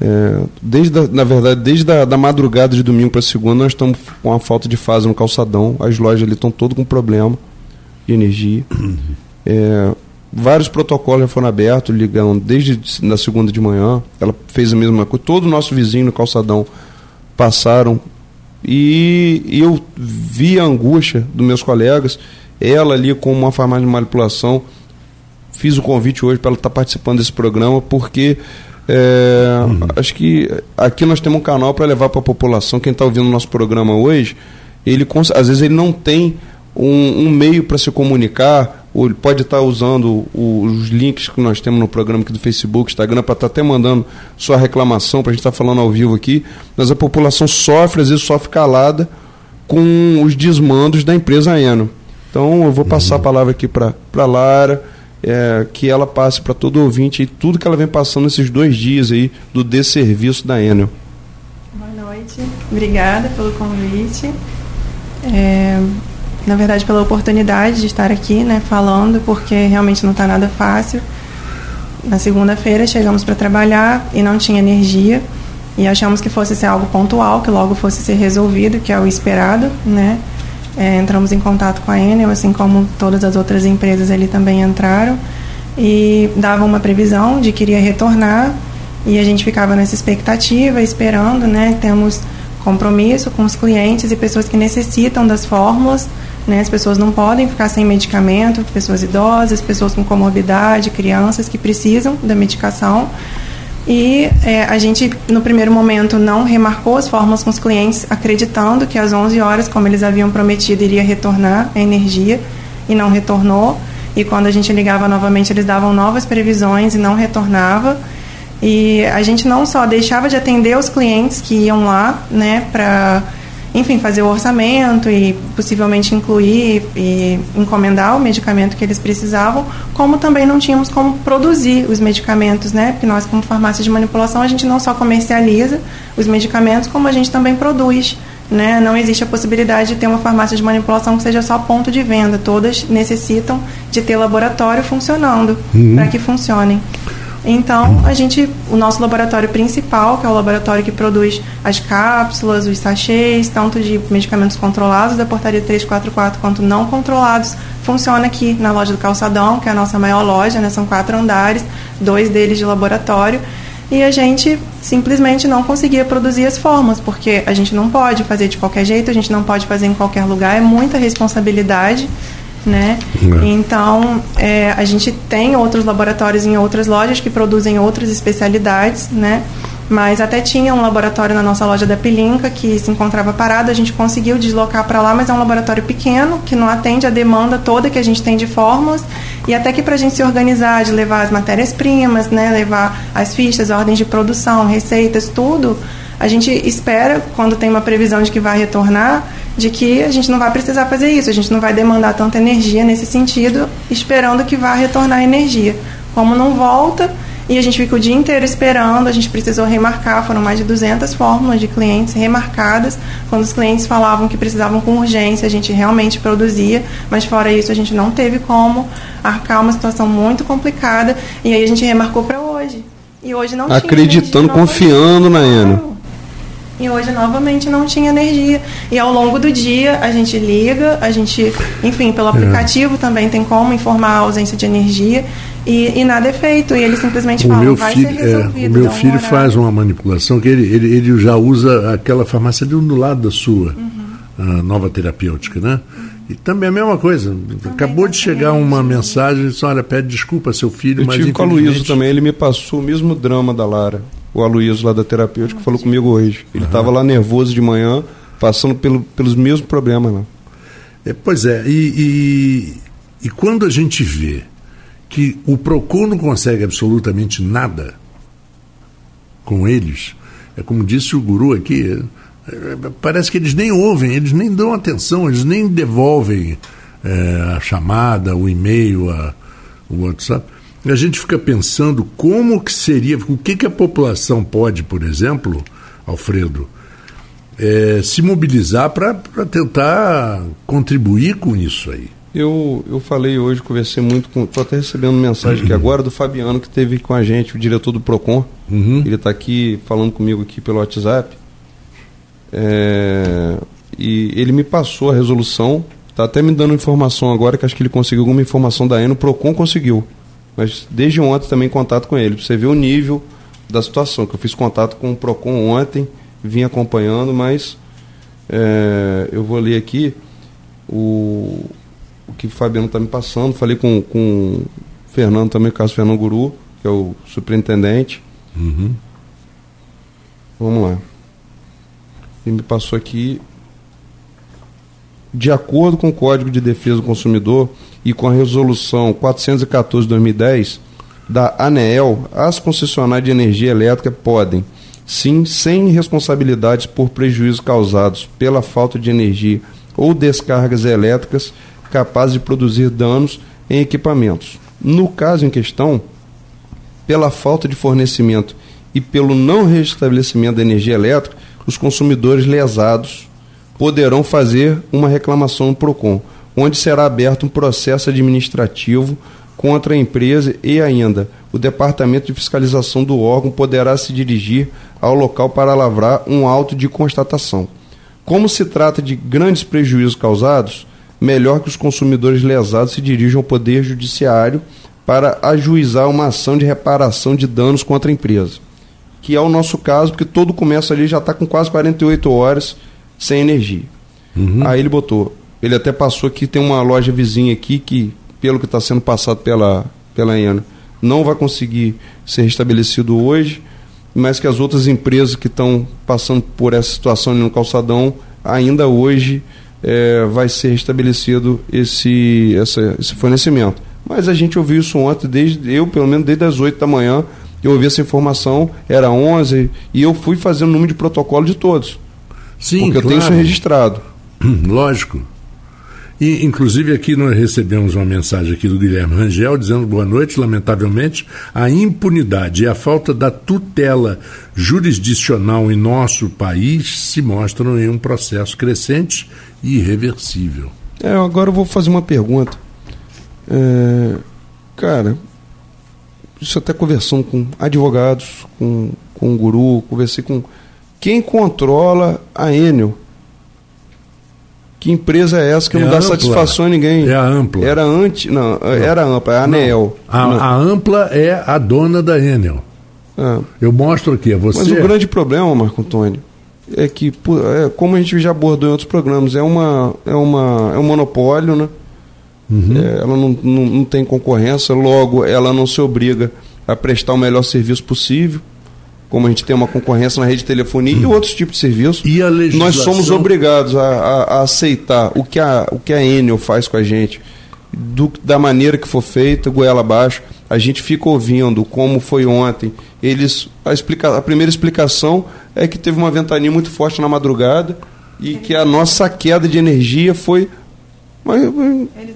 [SPEAKER 3] é, desde a- na verdade desde a, da madrugada de domingo para segunda nós estamos com a falta de fase no calçadão. As lojas ali estão todas com problema de energia. É, vários protocolos já foram abertos, ligando desde na segunda de manhã. Ela fez a mesma coisa. Todo o nosso vizinho no calçadão passaram e eu vi a angústia dos meus colegas. Ela ali com uma farmácia de manipulação. Fiz o convite hoje para ela estar participando desse programa porque é, acho que aqui nós temos um canal para levar para a população. Quem está ouvindo o nosso programa hoje, ele às vezes ele não tem um, um meio para se comunicar, ou ele pode estar usando o- os links que nós temos no programa aqui do Facebook, Instagram, para estar até mandando sua reclamação, para a gente estar falando ao vivo aqui, mas a população sofre, às vezes sofre calada com os desmandos da empresa Eno. Então eu vou passar a palavra aqui para a Lara, é, que ela passe para todo ouvinte e tudo que ela vem passando nesses dois dias aí do desserviço da Enel.
[SPEAKER 7] Boa noite, obrigada pelo convite. É, na verdade, pela oportunidade de estar aqui, né, falando, porque realmente não está nada fácil. Na segunda-feira chegamos para trabalhar e não tinha energia e achamos que fosse ser algo pontual, que logo fosse ser resolvido, que é o esperado, né? É, entramos em contato com a Enel, assim como todas as outras empresas ali também entraram e davam uma previsão de que iria retornar e a gente ficava nessa expectativa, esperando, né? Temos compromisso com os clientes e pessoas que necessitam das fórmulas, né? As pessoas não podem ficar sem medicamento, pessoas idosas, pessoas com comorbidade, crianças que precisam da medicação. E é, a gente, no primeiro momento, não remarcou as fórmulas com os clientes, acreditando que às 11 horas, como eles haviam prometido, iria retornar a energia e não retornou. E quando a gente ligava novamente, eles davam novas previsões e não retornava. E a gente não só deixava de atender os clientes que iam lá, né, para, enfim, fazer o orçamento e possivelmente incluir e encomendar o medicamento que eles precisavam, como também não tínhamos como produzir os medicamentos, né, porque nós, como farmácia de manipulação, a gente não só comercializa os medicamentos, como a gente também produz. Né? Não existe a possibilidade de ter uma farmácia de manipulação que seja só ponto de venda. Todas necessitam de ter laboratório funcionando para que funcionem. Então, a gente, o nosso laboratório principal, que é o laboratório que produz as cápsulas, os sachês, tanto de medicamentos controlados da portaria 344 quanto não controlados, funciona aqui na loja do Calçadão, que é a nossa maior loja, né? São quatro andares, dois deles de laboratório. E a gente simplesmente não conseguia produzir as formas, porque a gente não pode fazer de qualquer jeito, a gente não pode fazer em qualquer lugar, é muita responsabilidade né?
[SPEAKER 1] É.
[SPEAKER 7] Então, é, a gente tem outros laboratórios em outras lojas que produzem outras especialidades, né? Mas até tinha um laboratório na nossa loja da Pilinca que se encontrava parado, a gente conseguiu deslocar para lá, mas é um laboratório pequeno que não atende a demanda toda que a gente tem de fórmulas e até que para a gente se organizar, de levar as matérias-primas, né? Levar as fichas, ordens de produção, receitas, tudo, a gente espera, quando tem uma previsão de que vai retornar, de que a gente não vai precisar fazer isso, a gente não vai demandar tanta energia nesse sentido, esperando que vá retornar energia. Como não volta e a gente fica o dia inteiro esperando, a gente precisou remarcar, foram mais de 200 fórmulas de clientes remarcadas. Quando os clientes falavam que precisavam com urgência, a gente realmente produzia, mas fora isso a gente não teve como arcar uma situação muito complicada e aí a gente remarcou para hoje. E hoje não tinha
[SPEAKER 3] Acreditando,
[SPEAKER 7] energia
[SPEAKER 3] confiando na
[SPEAKER 7] novamente.
[SPEAKER 3] Enel.
[SPEAKER 7] E hoje novamente não tinha energia. E ao longo do dia a gente liga, a gente, enfim, pelo aplicativo também tem como informar a ausência de energia. E, e nada é feito, e ele simplesmente
[SPEAKER 1] O
[SPEAKER 7] fala,
[SPEAKER 1] meu
[SPEAKER 7] vai
[SPEAKER 1] filho,
[SPEAKER 7] ser
[SPEAKER 1] é,
[SPEAKER 7] resolvido.
[SPEAKER 1] o meu
[SPEAKER 7] um
[SPEAKER 1] filho
[SPEAKER 7] horário.
[SPEAKER 1] faz uma manipulação que ele, ele, ele já usa aquela farmácia ali do lado da sua, a nova terapêutica, né? E também a mesma coisa. Acabou de chegar uma mensagem, disse, olha, pede desculpa ao seu filho,
[SPEAKER 3] Eu
[SPEAKER 1] mas
[SPEAKER 3] tive com o Aloysio
[SPEAKER 1] infelizmente-
[SPEAKER 3] também, ele me passou o mesmo drama da Lara. O Aloysio lá da terapêutica falou comigo hoje. Ele estava lá nervoso de manhã, passando pelo, pelos mesmos problemas lá.
[SPEAKER 1] É, pois é, e, e, e quando a gente vê que o PROCON não consegue absolutamente nada com eles, é como disse o guru aqui, é, é, parece que eles nem ouvem, eles nem dão atenção, eles nem devolvem é, a chamada, o e-mail, a, o WhatsApp. A gente fica pensando como que seria, o que, que a população pode, por exemplo, Alfredo, é, se mobilizar para tentar contribuir com isso aí.
[SPEAKER 3] Eu, eu falei hoje, conversei muito com. Estou até recebendo mensagem aqui agora do Fabiano, que esteve com a gente, o diretor do PROCON.
[SPEAKER 1] Uhum.
[SPEAKER 3] Ele está aqui falando comigo aqui pelo WhatsApp. É, e ele me passou a resolução. Está até me dando informação agora, que acho que ele conseguiu alguma informação da ENO. O PROCON conseguiu. Mas desde ontem também contato com ele. Pra você ver o nível da situação. Que eu fiz contato com o PROCON ontem, vim acompanhando, mas é, eu vou ler aqui o, o que o Fabiano está me passando. Falei com, com o Fernando também, o caso Fernando Guru, que é o superintendente.
[SPEAKER 1] Uhum.
[SPEAKER 3] Vamos lá. Ele me passou aqui. De acordo com o Código de Defesa do Consumidor e com a Resolução 414 de 2010 da ANEEL, as concessionárias de energia elétrica podem, sim, sem responsabilidades por prejuízos causados pela falta de energia ou descargas elétricas capazes de produzir danos em equipamentos. No caso em questão, pela falta de fornecimento e pelo não restabelecimento da energia elétrica, os consumidores lesados poderão fazer uma reclamação no PROCON, onde será aberto um processo administrativo contra a empresa e ainda o Departamento de Fiscalização do órgão poderá se dirigir ao local para lavrar um auto de constatação. Como se trata de grandes prejuízos causados, melhor que os consumidores lesados se dirijam ao Poder Judiciário para ajuizar uma ação de reparação de danos contra a empresa. Que é o nosso caso, porque todo o comércio ali já está com quase 48 horas sem energia. Aí ele botou, ele até passou aqui, tem uma loja vizinha aqui que, pelo que está sendo passado pela, pela ENA, não vai conseguir ser restabelecido hoje, mas que as outras empresas que estão passando por essa situação no calçadão, ainda hoje eh, vai ser restabelecido esse, essa, esse fornecimento. Mas a gente ouviu isso ontem, desde eu, pelo menos desde as 8 da manhã, eu ouvi essa informação, era 11, e eu fui fazendo o número de protocolo de todos.
[SPEAKER 1] Sim,
[SPEAKER 3] porque eu tenho isso
[SPEAKER 1] claro.
[SPEAKER 3] registrado.
[SPEAKER 1] Lógico. E, inclusive, aqui nós recebemos uma mensagem aqui do Guilherme Rangel dizendo boa noite. Lamentavelmente, a impunidade e a falta da tutela jurisdicional em nosso país se mostram em um processo crescente e irreversível.
[SPEAKER 3] É, agora eu vou fazer uma pergunta. É, cara, isso até conversando com advogados, com, com guru, conversei com. Quem controla a Enel? Que empresa é essa que
[SPEAKER 1] É
[SPEAKER 3] não dá
[SPEAKER 1] Ampla.
[SPEAKER 3] satisfação a ninguém?
[SPEAKER 1] É a Ampla.
[SPEAKER 3] Era antes. Não, era a Ampla, é a Anel.
[SPEAKER 1] A,
[SPEAKER 3] Não.
[SPEAKER 1] a Ampla é a dona da Enel.
[SPEAKER 3] É.
[SPEAKER 1] Eu mostro aqui a você.
[SPEAKER 3] Mas o grande problema, Marco Antônio, é que, é, como a gente já abordou em outros programas, é, uma, é, uma, é um monopólio, né? É, ela não, não, não tem concorrência, logo ela não se obriga a prestar o melhor serviço possível, como a gente tem uma concorrência na rede de telefonia e outros tipos de serviços.
[SPEAKER 1] E a
[SPEAKER 3] Nós
[SPEAKER 1] legislação-
[SPEAKER 3] somos obrigados a, a- a aceitar o que a, o que a Enel faz com a gente, do- da maneira que for feita, goela abaixo. A gente fica ouvindo como foi ontem. Eles a, explica, a primeira explicação é que teve uma ventania muito forte na madrugada e que a nossa queda de energia foi mas eh,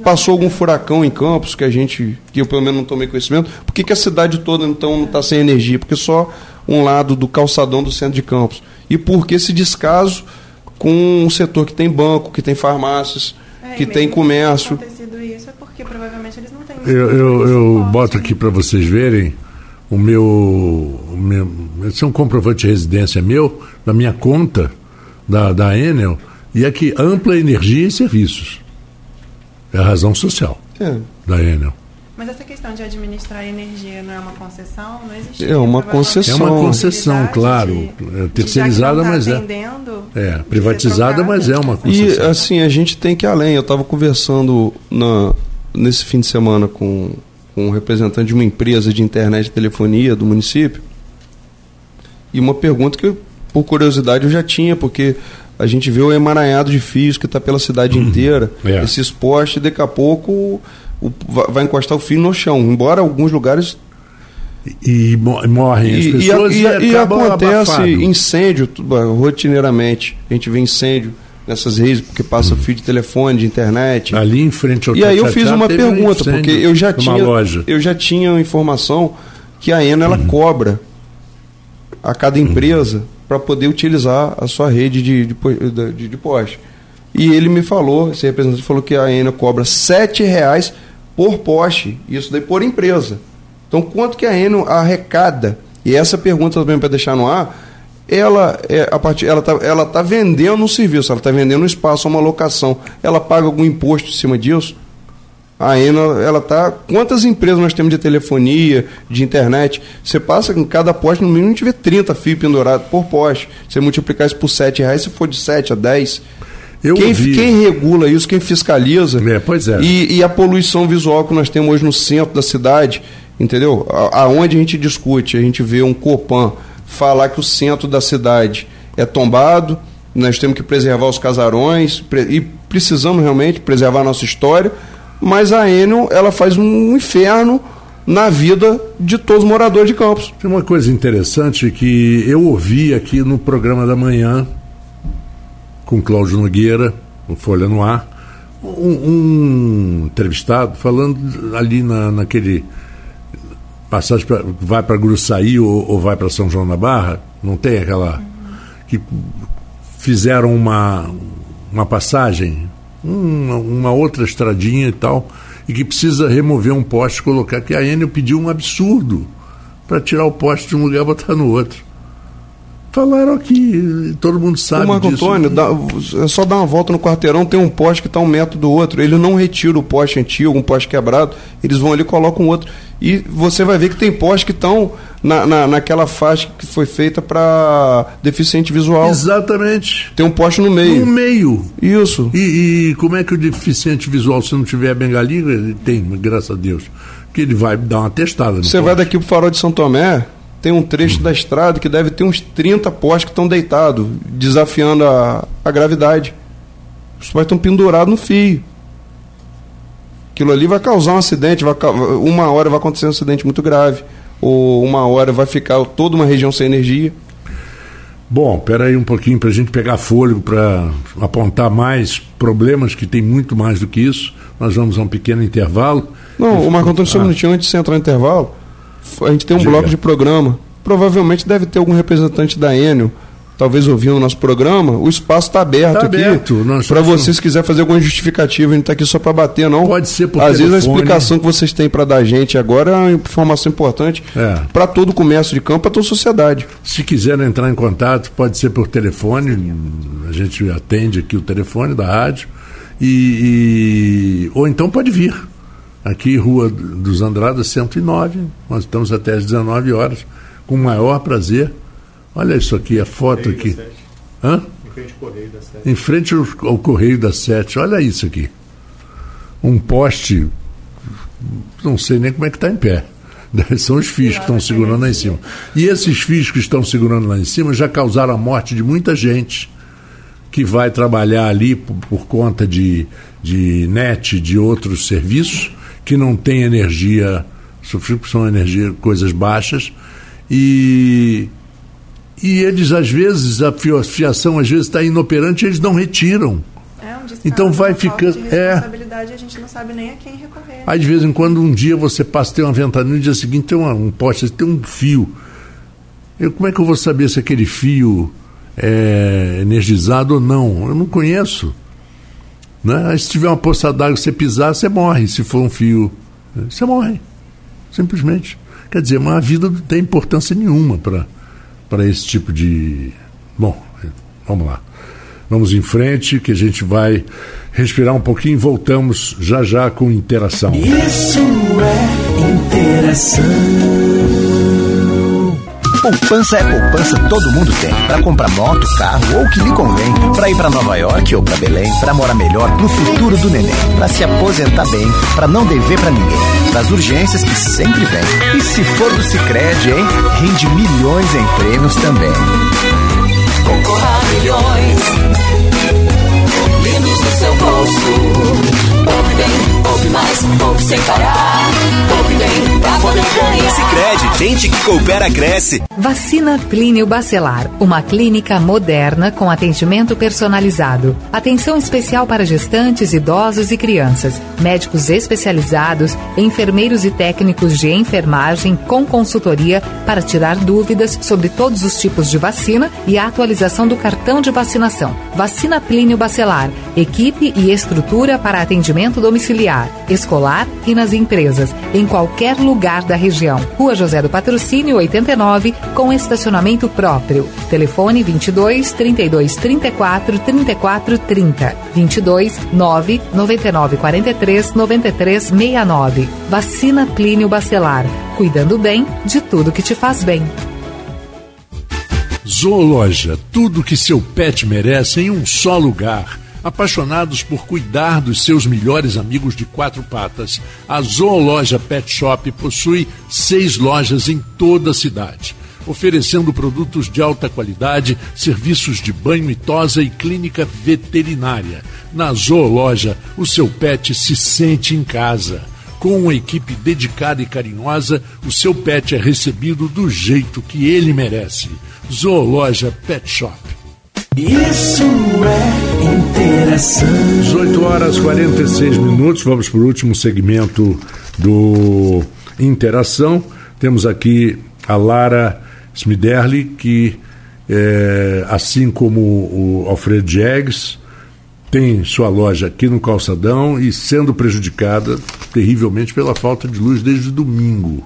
[SPEAKER 3] passou algum furacão em Campos que a gente, que eu pelo menos não tomei conhecimento. Por que, que a cidade toda então não está sem energia? Porque só um lado do calçadão do centro de Campos. E por que esse descaso com um setor que tem banco, que tem farmácias,
[SPEAKER 7] É,
[SPEAKER 3] que tem comércio?
[SPEAKER 7] Se acontecido isso é porque provavelmente eles não têm.
[SPEAKER 1] Eu, eu, eu
[SPEAKER 7] suporte,
[SPEAKER 1] boto
[SPEAKER 7] né?
[SPEAKER 1] aqui para vocês verem o meu, o meu. Esse é um comprovante de residência meu, da minha conta da, da Enel, e aqui, ampla energia e serviços. É a razão social
[SPEAKER 3] É.
[SPEAKER 1] da Enel.
[SPEAKER 7] Mas essa questão de administrar energia não é uma concessão? Não existe.
[SPEAKER 3] É uma concessão.
[SPEAKER 1] É uma concessão, claro.
[SPEAKER 7] de-
[SPEAKER 1] É
[SPEAKER 7] de,
[SPEAKER 1] terceirizada,
[SPEAKER 7] não
[SPEAKER 1] mas
[SPEAKER 7] tá
[SPEAKER 1] é. É, privatizada, mas é uma
[SPEAKER 3] E
[SPEAKER 1] concessão.
[SPEAKER 3] assim, a gente tem que ir além. Eu estava conversando na, nesse fim de semana com, com um representante de uma empresa de internet e telefonia do município. E uma pergunta que, eu, por curiosidade, eu já tinha, porque a gente vê o emaranhado de fios que está pela cidade inteira,
[SPEAKER 1] É.
[SPEAKER 3] esses postes, daqui a pouco o- vai encostar o fio no chão. Embora alguns lugares
[SPEAKER 1] E mo- morrem as
[SPEAKER 3] e, e,
[SPEAKER 1] pessoas e,
[SPEAKER 3] e- e acontece
[SPEAKER 1] abafado.
[SPEAKER 3] incêndio tu- rotineiramente. A gente vê incêndio nessas redes porque passa fio de telefone, de internet.
[SPEAKER 1] Ali em frente ao
[SPEAKER 3] E aí eu fiz uma
[SPEAKER 1] um
[SPEAKER 3] pergunta,
[SPEAKER 1] incêndio
[SPEAKER 3] porque eu já tinha
[SPEAKER 1] loja.
[SPEAKER 3] eu já tinha informação que a Ena ela cobra a cada empresa para poder utilizar a sua rede de, de, de, de poste. E ele me falou, esse representante falou que a Ena cobra 7 reais por poste, isso daí por empresa. Então quanto que a Ena arrecada? E essa pergunta também para deixar no ar, ela é a partir ela tá, ela tá vendendo um serviço, ela está vendendo um espaço, uma locação. Ela paga algum imposto em cima disso? A Ena, ela tá. Quantas empresas nós temos de telefonia, de internet? Você passa em cada poste, no mínimo, vê 30 fios pendurados por poste. Você multiplicar isso por 7 reais, se for de 7 a 10.
[SPEAKER 1] Eu
[SPEAKER 3] quem,
[SPEAKER 1] ouvi-
[SPEAKER 3] quem regula isso, quem fiscaliza.
[SPEAKER 1] É, pois é.
[SPEAKER 3] E, e a poluição visual que nós temos hoje no centro da cidade, entendeu? A- Aonde a gente discute, a gente vê um Copan falar que o centro da cidade é tombado, nós temos que preservar os casarões e precisamos realmente preservar a nossa história, mas a Enel ela faz um inferno na vida de todos os moradores de Campos.
[SPEAKER 1] Tem uma coisa interessante que eu ouvi aqui no programa da manhã com Cláudio Nogueira, no Folha no Ar, um, um entrevistado falando ali na, naquele passagem pra, vai para Gruçaí ou, ou vai para São João da Barra, não tem aquela que fizeram uma uma passagem, uma, uma outra estradinha e tal, e que precisa remover um poste colocar que a Enel pediu um absurdo para tirar o poste de um lugar e botar no outro. Falaram aqui, todo mundo sabe
[SPEAKER 3] o Marco
[SPEAKER 1] disso.
[SPEAKER 3] Antônio, dá- é só dar uma volta no quarteirão, tem um poste que está um metro do outro. Ele não retira o poste antigo, um poste quebrado, eles vão ali e colocam outro. E você vai ver que tem postes que estão na, na, naquela faixa que foi feita para deficiente visual.
[SPEAKER 1] Exatamente.
[SPEAKER 3] Tem um poste no
[SPEAKER 1] No
[SPEAKER 3] meio.
[SPEAKER 1] meio.
[SPEAKER 3] Isso.
[SPEAKER 1] E, e como é que o deficiente visual, se não tiver bengalinha, ele tem, graças a Deus, que ele vai dar uma testada.
[SPEAKER 3] Você vai
[SPEAKER 1] poste.
[SPEAKER 3] daqui pro Farol de São Tomé, tem um trecho da estrada que deve ter uns 30 postes que estão deitados, desafiando a, a gravidade. Os postes estão pendurados no fio. Aquilo ali vai causar um acidente, vai, uma hora vai acontecer um acidente muito grave. Ou uma hora vai ficar toda uma região sem energia.
[SPEAKER 1] Bom, espera aí um pouquinho para a gente pegar fôlego para apontar mais problemas, que tem muito mais do que isso. Nós vamos a um pequeno intervalo.
[SPEAKER 3] Não, o Marco Antônio, só um
[SPEAKER 1] Ah.
[SPEAKER 3] minutinho antes de você entrar no intervalo, a gente tem um
[SPEAKER 1] Diga.
[SPEAKER 3] bloco de programa. Provavelmente deve ter algum representante da Enio, talvez ouvindo o nosso programa. O espaço está aberto
[SPEAKER 1] Tá
[SPEAKER 3] aqui.
[SPEAKER 1] aberto,
[SPEAKER 3] Para vocês, se quiser fazer alguma justificativa, a gente está aqui só para bater, não.
[SPEAKER 1] Pode ser por
[SPEAKER 3] Às vezes a
[SPEAKER 1] telefone.
[SPEAKER 3] explicação que vocês têm para dar a gente agora é uma informação importante
[SPEAKER 1] É.
[SPEAKER 3] para todo o comércio de campo, para toda a sociedade.
[SPEAKER 1] Se quiser entrar em contato, pode ser por telefone, a gente atende aqui o telefone da rádio, e, e- ou então pode vir. Aqui, Rua dos Andradas, 109, nós estamos até às 19 horas, com o maior prazer. Olha isso aqui, a foto aqui. Hã? Em frente ao, ao Correio da Sete, olha isso aqui. Um poste, não sei nem como é que está em pé. São os fios que estão segurando lá em cima. E esses fios que estão segurando lá em cima já causaram a morte de muita gente que vai trabalhar ali por, por conta de, de net, de outros serviços, que não tem energia suficiente, porque são energia, coisas baixas, e, e eles, às vezes, a fiação às vezes está inoperante e eles não retiram.
[SPEAKER 7] É um
[SPEAKER 1] Então vai ficando- é.
[SPEAKER 7] a gente não sabe nem a quem recorrer.
[SPEAKER 1] Aí de vez em quando, um dia você passa, tem uma ventania, no dia seguinte tem uma- um poste, tem um fio. Eu, como é que eu vou saber se aquele fio é energizado ou não? Eu não conheço. Né? Aí se tiver uma poça d'água, você pisar, você morre. Se for um fio, né? você morre. Simplesmente. Quer dizer, mas a vida não tem importância nenhuma para esse tipo de. Bom, vamos lá. Vamos em frente, que a gente vai respirar um pouquinho, voltamos já já com interação.
[SPEAKER 4] Isso é interação.
[SPEAKER 6] Poupança é poupança, todo mundo tem. Para comprar moto, carro ou o que lhe convém. Para ir para Nova York ou para Belém. Para morar melhor pro futuro do neném. Para se aposentar bem. Para não dever para ninguém. Para as urgências que sempre vem. E se for do Sicredi, hein? Rende milhões em prêmios também.
[SPEAKER 4] Concorra milhões. Lindos no seu bolso. Poupe bem, poupe mais, poupe sem parar. Poupe bem pra poder ganhar.
[SPEAKER 8] Sicredi, gente que coopera cresce.
[SPEAKER 5] Vacina Clínio Bacelar, uma clínica moderna com atendimento personalizado. Atenção especial para gestantes, idosos e crianças. Médicos especializados, enfermeiros e técnicos de enfermagem com consultoria para tirar dúvidas sobre todos os tipos de vacina e a atualização do cartão de vacinação. Vacina Plínio Bacelar, equipe e estrutura para atendimento domiciliar, escolar e nas empresas, em qualquer lugar da região. Rua José do Patrocínio 89, com estacionamento próprio. Telefone 22 32 34 34 30. 22 9 99 43 93 69. Vacina Plínio Bacelar. Cuidando bem de tudo que te faz bem.
[SPEAKER 1] Zoologia, tudo que seu pet merece em um só lugar. Apaixonados por cuidar dos seus melhores amigos de quatro patas, a Zoologia Pet Shop possui seis lojas em toda a cidade, oferecendo produtos de alta qualidade, serviços de banho e tosa e clínica veterinária. Na Zoologia, o seu pet se sente em casa. Com uma equipe dedicada e carinhosa, o seu pet é recebido do jeito que ele merece. Zoologia Pet Shop.
[SPEAKER 4] Isso é interação.
[SPEAKER 1] 18 horas 46 minutos, vamos para o último segmento do Interação. Temos aqui a Lara Smiderli, que, é, assim como o Alfredo Diegues, tem sua loja aqui no Calçadão e sendo prejudicada terrivelmente pela falta de luz desde domingo.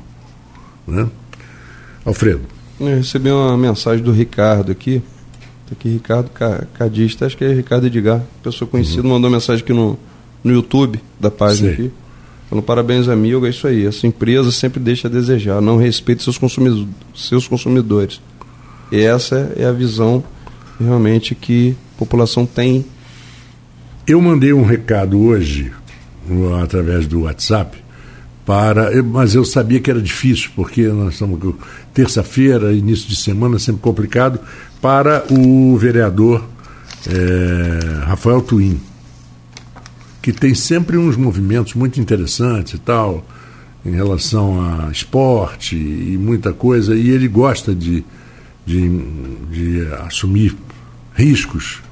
[SPEAKER 1] Né? Alfredo.
[SPEAKER 3] Eu recebi uma mensagem do Ricardo aqui. Tá aqui, Ricardo Ca- Cadista, acho que é Ricardo Edgar, pessoa conhecida, mandou mensagem aqui no, no YouTube da página
[SPEAKER 1] Uhum. Sei.
[SPEAKER 3] aqui. Falando parabéns, amigo, é isso aí. Essa empresa sempre deixa a desejar, não respeita seus, consumi seus consumidores. E essa é a visão realmente que a população tem.
[SPEAKER 1] Eu mandei um recado hoje, através do WhatsApp, para. Mas eu sabia que era difícil, porque nós estamos terça-feira, início de semana, sempre complicado, para o vereador eh, Rafael Twin, que tem sempre uns movimentos muito interessantes e tal, em relação a esporte e muita coisa, e ele gosta de, de, de assumir riscos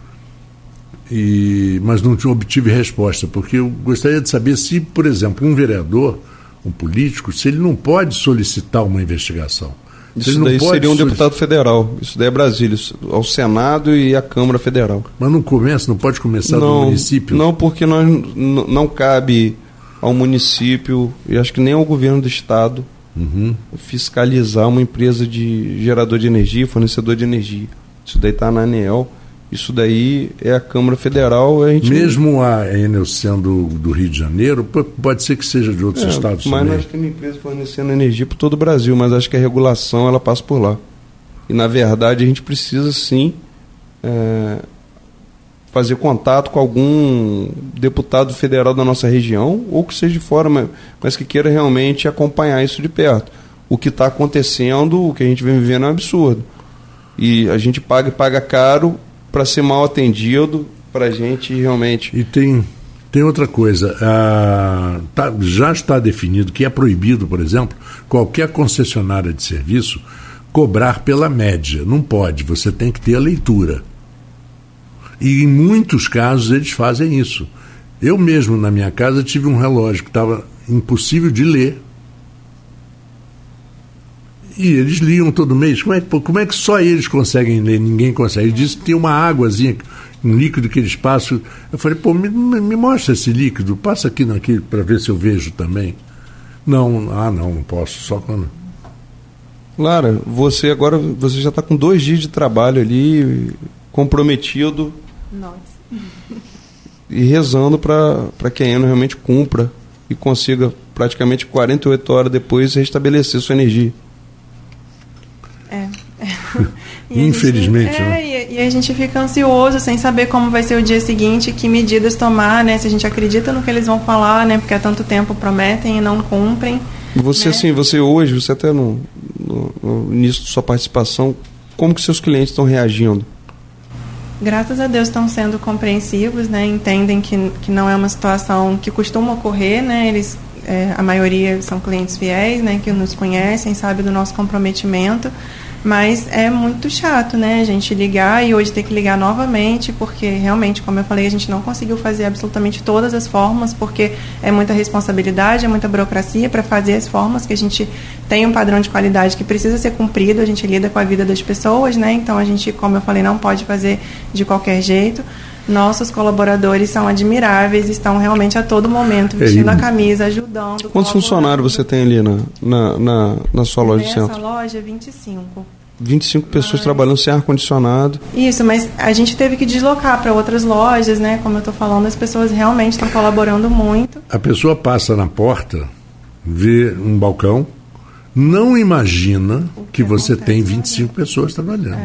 [SPEAKER 1] e, mas não obtive resposta, porque eu gostaria de saber se, por exemplo, um vereador, um político, se ele não pode solicitar uma investigação.
[SPEAKER 3] Isso
[SPEAKER 1] ele não
[SPEAKER 3] daí seria um deputado federal. Isso daí é Brasília, isso- ao Senado e à Câmara Federal.
[SPEAKER 1] Mas não começa, não pode começar no município?
[SPEAKER 3] Não, porque nós, não cabe ao município, e acho que nem ao governo do estado,
[SPEAKER 1] Uhum.
[SPEAKER 3] fiscalizar uma empresa de gerador de energia, fornecedor de energia. Isso daí está na ANEEL. Isso daí é a Câmara Federal. A gente
[SPEAKER 1] Mesmo a Enel sendo do Rio de Janeiro, pode ser que seja de outros
[SPEAKER 3] É,
[SPEAKER 1] estados
[SPEAKER 3] mas
[SPEAKER 1] também.
[SPEAKER 3] nós temos empresa fornecendo energia para todo o Brasil, mas acho que a regulação ela passa por lá. E na verdade a gente precisa sim é, fazer contato com algum deputado federal da nossa região, ou que seja de fora, mas, mas que queira realmente acompanhar isso de perto. O que está acontecendo, o que a gente vem vivendo é um absurdo. E a gente paga e paga caro para ser mal atendido, para a gente realmente.
[SPEAKER 1] E tem, tem outra coisa. ah, tá- já está definido que é proibido, por exemplo, qualquer concessionária de serviço cobrar pela média. Não pode, você tem que ter a leitura. E em muitos casos eles fazem isso. Eu mesmo, na minha casa, tive um relógio que estava impossível de ler. E eles liam todo mês. Como é, como é que só eles conseguem ler? Ninguém consegue. Eles dizem que tem uma águazinha, um líquido que eles passam. Eu falei, pô, me, me- me mostra esse líquido, passa aqui naquele para ver se eu vejo também. Não, ah, não, não posso, só quando.
[SPEAKER 3] Lara, você agora você já está com dois dias de trabalho ali, comprometido.
[SPEAKER 7] Nossa.
[SPEAKER 3] e rezando para que a Eno realmente cumpra e consiga praticamente 48 horas depois restabelecer sua energia.
[SPEAKER 1] Infelizmente,
[SPEAKER 7] gente,
[SPEAKER 1] né?
[SPEAKER 7] É, e, e a gente fica ansioso sem saber como vai ser o dia seguinte, que medidas tomar, né? Se a gente acredita no que eles vão falar, né? Porque há tanto tempo prometem e não cumprem.
[SPEAKER 3] Você,
[SPEAKER 7] né?
[SPEAKER 3] assim, você hoje, você até no, no, no início da sua participação, como que seus clientes estão reagindo?
[SPEAKER 7] Graças a Deus estão sendo compreensivos, né? Entendem que, que não é uma situação que costuma ocorrer, né? Eles, é, a maioria são clientes fiéis, né? Que nos conhecem, sabem do nosso comprometimento. Mas é muito chato, né? A gente ligar e hoje ter que ligar novamente, porque realmente, como eu falei, a gente não conseguiu fazer absolutamente todas as formas, porque é muita responsabilidade, é muita burocracia para fazer as formas que a gente tem um padrão de qualidade que precisa ser cumprido, a gente lida com a vida das pessoas, né? Então a gente, como eu falei, não pode fazer de qualquer jeito. Nossos colaboradores são admiráveis, estão realmente a todo momento vestindo
[SPEAKER 3] É,
[SPEAKER 7] a
[SPEAKER 3] e-
[SPEAKER 7] camisa, ajudando.
[SPEAKER 3] Quantos funcionários você tem ali na, na, na, na sua loja de
[SPEAKER 7] Nessa
[SPEAKER 3] centro?
[SPEAKER 7] loja, 25.
[SPEAKER 3] 25 pessoas trabalhando sem ar-condicionado.
[SPEAKER 7] Isso, mas a gente teve que deslocar para outras lojas, né? Como eu estou falando, as pessoas realmente estão colaborando muito.
[SPEAKER 1] A pessoa passa na porta, vê um balcão, não imagina que, você tem 25 pessoas trabalhando.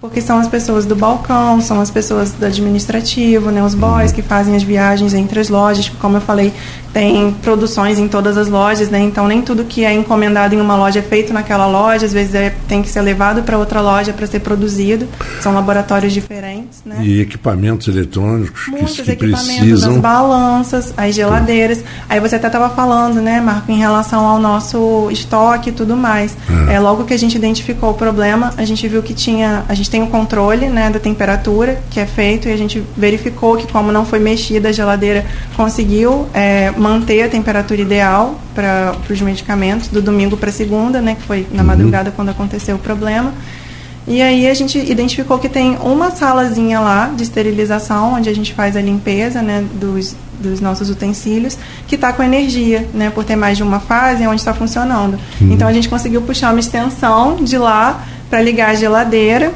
[SPEAKER 7] Porque são as pessoas do balcão, são as pessoas do administrativo, né, os boys que fazem as viagens entre as lojas. Como eu falei, tem produções em todas as lojas, né? Então nem tudo que é encomendado em uma loja é feito naquela loja, às vezes é, tem que ser levado para outra loja para ser produzido. São laboratórios diferentes, né?
[SPEAKER 1] E equipamentos eletrônicos que,
[SPEAKER 7] Muitos
[SPEAKER 1] que
[SPEAKER 7] equipamentos, as
[SPEAKER 1] precisam.
[SPEAKER 7] balanças, as geladeiras. Aí você até estava falando, né, Marco, em relação ao nosso estoque e tudo mais. É. logo que a gente identificou o problema, a gente viu que tinha, a gente tem o controle, né, da temperatura que é feito e a gente verificou que como não foi mexida a geladeira conseguiu é, manter a temperatura ideal para os medicamentos do domingo para segunda, né, que foi na madrugada quando aconteceu o problema. E aí a gente identificou que tem uma salazinha lá de esterilização, onde a gente faz a limpeza né, dos, dos nossos utensílios, que está com energia, né, por ter mais de uma fase onde está funcionando. Então a gente conseguiu puxar uma extensão de lá para ligar a geladeira.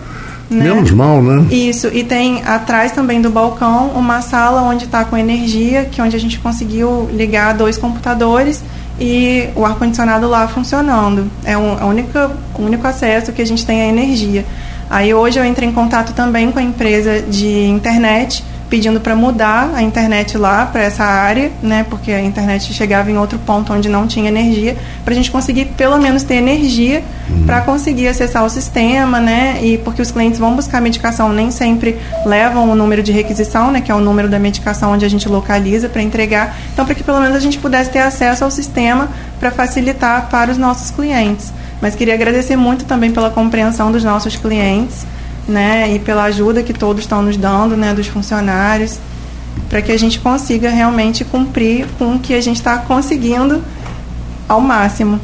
[SPEAKER 7] Né?
[SPEAKER 1] Menos mal, né?
[SPEAKER 7] Isso, e tem atrás também do balcão uma sala onde está com energia, que é onde a gente conseguiu ligar dois computadores e o ar-condicionado lá funcionando. É um, a única, o único acesso que a gente tem à energia. Aí hoje eu entrei em contato também com a empresa de internet, pedindo para mudar a internet lá para essa área, né? Porque a internet chegava em outro ponto onde não tinha energia, para a gente conseguir pelo menos ter energia para conseguir acessar o sistema, né? E porque os clientes vão buscar medicação, nem sempre levam o número de requisição, né? Que é o número da medicação onde a gente localiza para entregar. Então, para que pelo menos a gente pudesse ter acesso ao sistema para facilitar para os nossos clientes. Mas queria agradecer muito também pela compreensão dos nossos clientes né, e pela ajuda que todos estão nos dando, né, dos funcionários, para que a gente consiga realmente cumprir com o que a gente está conseguindo ao máximo.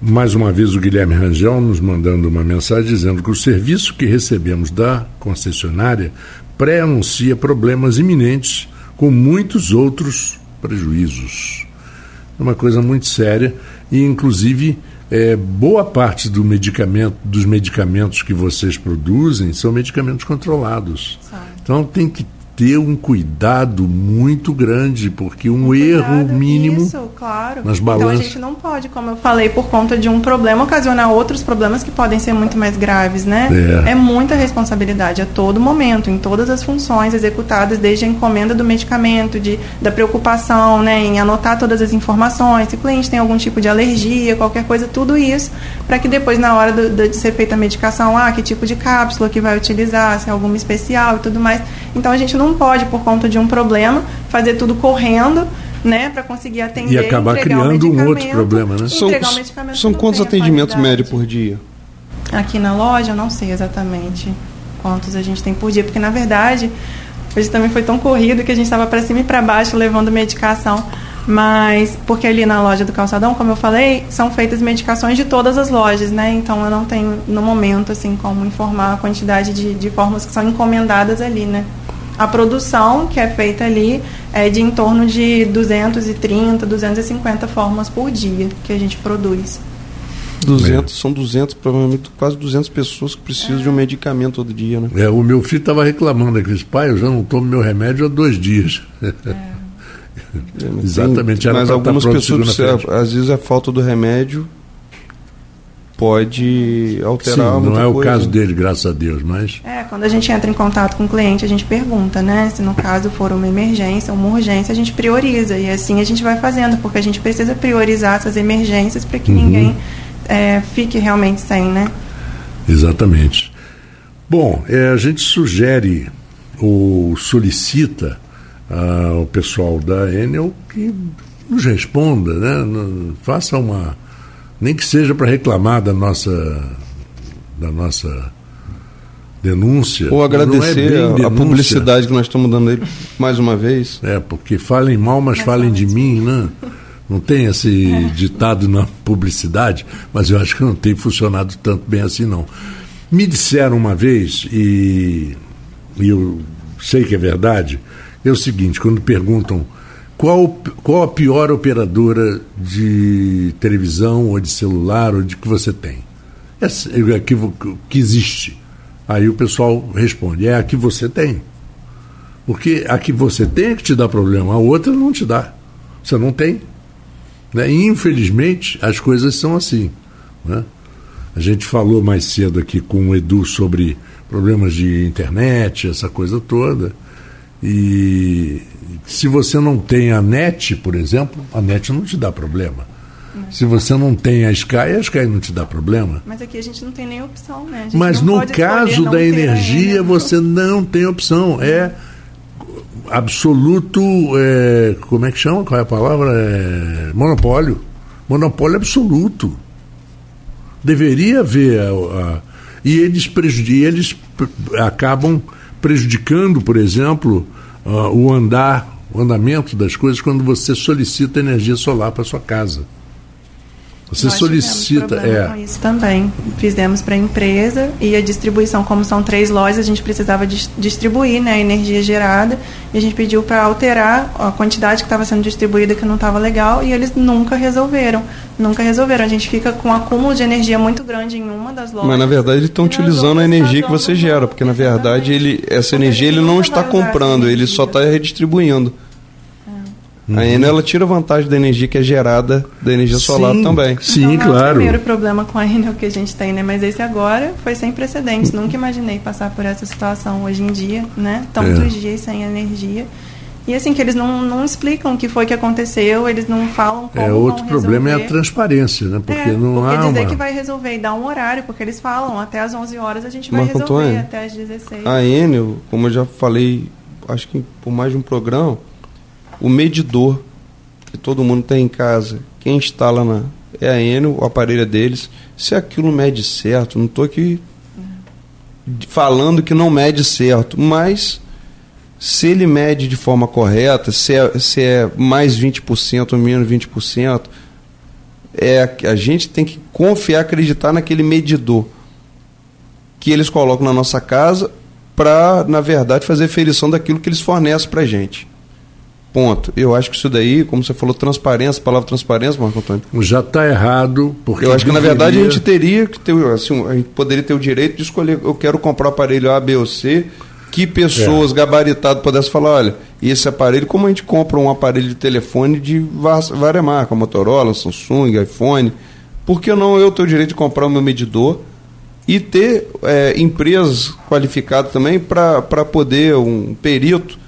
[SPEAKER 1] Mais uma vez o Guilherme Rangel nos mandando uma mensagem dizendo que o serviço que recebemos da concessionária pré-anuncia problemas iminentes com muitos outros prejuízos. É uma coisa muito séria e inclusive é, boa parte do medicamento, dos medicamentos que vocês produzem são medicamentos controlados. Então tem que ter um cuidado muito grande, porque um erro mínimo
[SPEAKER 7] Isso, claro.
[SPEAKER 1] nas
[SPEAKER 7] Então a
[SPEAKER 1] balanças.
[SPEAKER 7] gente não pode, como eu falei, por conta de um problema, ocasionar outros problemas que podem ser muito mais graves, né?
[SPEAKER 1] É.
[SPEAKER 7] muita responsabilidade a todo momento, em todas as funções executadas, desde a encomenda do medicamento, de, da preocupação, né, em anotar todas as informações, se o cliente tem algum tipo de alergia, qualquer coisa, tudo isso, para que depois, na hora do- do- de ser feita a medicação, ah, que tipo de cápsula que vai utilizar, se é alguma especial e tudo mais. Então a gente não pode, por conta de um problema, fazer tudo correndo, né, para conseguir atender
[SPEAKER 1] E acabar criando um outro problema, né?
[SPEAKER 3] São, são
[SPEAKER 7] não
[SPEAKER 3] quantos atendimentos médios por dia?
[SPEAKER 7] Aqui na loja, eu não sei exatamente quantos a gente tem por dia, porque na verdade, hoje também foi tão corrido que a gente estava para cima e para baixo levando medicação. Mas, porque ali na loja do Calçadão, como eu falei, são feitas medicações de todas as lojas, né? Então eu não tenho, no momento, assim, como informar a quantidade de, de formas que são encomendadas ali, né? A produção que é feita ali é de em torno de 230, 250 formas por dia que a gente produz.
[SPEAKER 3] 200, São 200, provavelmente quase 200 pessoas que precisam de um medicamento todo dia, né?
[SPEAKER 1] É, o meu filho estava reclamando aqui, pai, eu já não tomo meu remédio há dois dias. Exatamente,
[SPEAKER 3] Tem,
[SPEAKER 1] era
[SPEAKER 3] mas algumas
[SPEAKER 1] tá pronto
[SPEAKER 3] pessoas, às vezes a falta do remédio pode alterar
[SPEAKER 1] Sim, não
[SPEAKER 3] muita
[SPEAKER 1] é o
[SPEAKER 3] coisa.
[SPEAKER 1] caso dele, graças a Deus, mas
[SPEAKER 7] É, quando a gente entra em contato com o cliente, a gente pergunta, né? Se no caso for uma emergência, uma urgência, a gente prioriza. E assim a gente vai fazendo, porque a gente precisa priorizar essas emergências para que ninguém é, fique realmente sem, né?
[SPEAKER 1] Exatamente. Bom, é, a gente sugere ou solicita ah, ao pessoal da Enel que nos responda, né? faça uma. Nem que seja para reclamar da nossa, da nossa denúncia.
[SPEAKER 3] Ou
[SPEAKER 1] é
[SPEAKER 3] agradecer
[SPEAKER 1] bem
[SPEAKER 3] a- a,
[SPEAKER 1] denúncia.
[SPEAKER 3] publicidade que nós estamos dando aí mais uma vez.
[SPEAKER 1] É, porque falem mal, mas falem de mim, né? Não tem esse ditado na publicidade, mas eu acho que não tem funcionado tanto bem assim, não. Me disseram uma vez, e, e eu sei que é verdade, é o seguinte, quando perguntam qual, qual a pior operadora de televisão ou de celular ou de que você tem? É a que, que existe. Aí o pessoal responde, é a que você tem. Porque a que você tem é que te dá problema, a outra não te dá. Você não tem. Né? E, infelizmente, as coisas são assim. Né? A gente falou mais cedo aqui com o Edu sobre problemas de internet, essa coisa toda. E se você não tem a net, por exemplo, a net não te dá problema. Se você não tem a Sky, a Sky não te dá problema.
[SPEAKER 7] Mas aqui a gente não tem nem opção, né?
[SPEAKER 1] Mas no caso da
[SPEAKER 7] a
[SPEAKER 1] energia, você não tem opção. É absoluto. é, como é que chama? Qual é a palavra? É, monopólio. Monopólio absoluto. Deveria haver. A, a- e eles, prejudi- eles acabam prejudicando, por exemplo, ah, o andar, o andamento das coisas quando você solicita energia solar para sua casa. Você
[SPEAKER 7] Nós
[SPEAKER 1] solicita. É,
[SPEAKER 7] com isso também. Fizemos para a empresa e a distribuição, como são três lojas, a gente precisava dis- distribuir né, a energia gerada e a gente pediu para alterar a quantidade que estava sendo distribuída que não estava legal e eles nunca resolveram. Nunca resolveram. A gente fica com um acúmulo de energia muito grande em uma das lojas.
[SPEAKER 3] Mas na verdade eles estão utilizando a energia que você gera, porque na verdade ele, essa energia ele não está comprando, ele só está redistribuindo. A Enel ela tira vantagem da energia que é gerada da energia solar
[SPEAKER 1] Sim.
[SPEAKER 3] também.
[SPEAKER 1] Sim,
[SPEAKER 7] Então, não É o
[SPEAKER 1] claro.
[SPEAKER 7] primeiro problema com a Enel que a gente tem, né? Mas esse agora foi sem precedentes. Nunca imaginei passar por essa situação hoje em dia, né? Tantos
[SPEAKER 1] É.
[SPEAKER 7] dias sem energia. E assim, que eles não, não explicam o que foi que aconteceu, eles não falam como
[SPEAKER 1] É, outro
[SPEAKER 7] vão
[SPEAKER 1] problema é a transparência, né? Porque
[SPEAKER 7] É,
[SPEAKER 1] não
[SPEAKER 7] porque
[SPEAKER 1] há
[SPEAKER 7] dizer
[SPEAKER 1] uma.
[SPEAKER 7] que vai resolver e dar um horário, porque eles falam até às 11 horas a gente vai
[SPEAKER 3] Marco
[SPEAKER 7] resolver,
[SPEAKER 3] Antônio,
[SPEAKER 7] até às 16.
[SPEAKER 3] A Enel, como eu já falei, acho que por mais de um programa, o medidor que todo mundo tem em casa, quem instala na é a Enel, o aparelho é deles. Se aquilo mede certo, não estou aqui falando que não mede certo, mas se ele mede de forma correta, se é, se é mais 20% ou menos 20%, é, a gente tem que confiar, acreditar naquele medidor que eles colocam na nossa casa para, na verdade, fazer ferição daquilo que eles fornecem para gente. Ponto. Eu acho que isso daí, como você falou, transparência, palavra transparência, Marco Antônio.
[SPEAKER 1] Já está errado, porque.
[SPEAKER 3] Eu acho que na verdade a gente teria que ter, assim, a gente poderia ter o direito de escolher, eu quero comprar o aparelho A, B ou C, que
[SPEAKER 1] É.
[SPEAKER 3] pessoas gabaritadas pudessem falar, olha, esse aparelho, como a gente compra um aparelho de telefone de várias marcas, Motorola, Samsung, iPhone, por que não eu ter o direito de comprar o meu medidor e ter é, empresas qualificadas também para poder, um perito,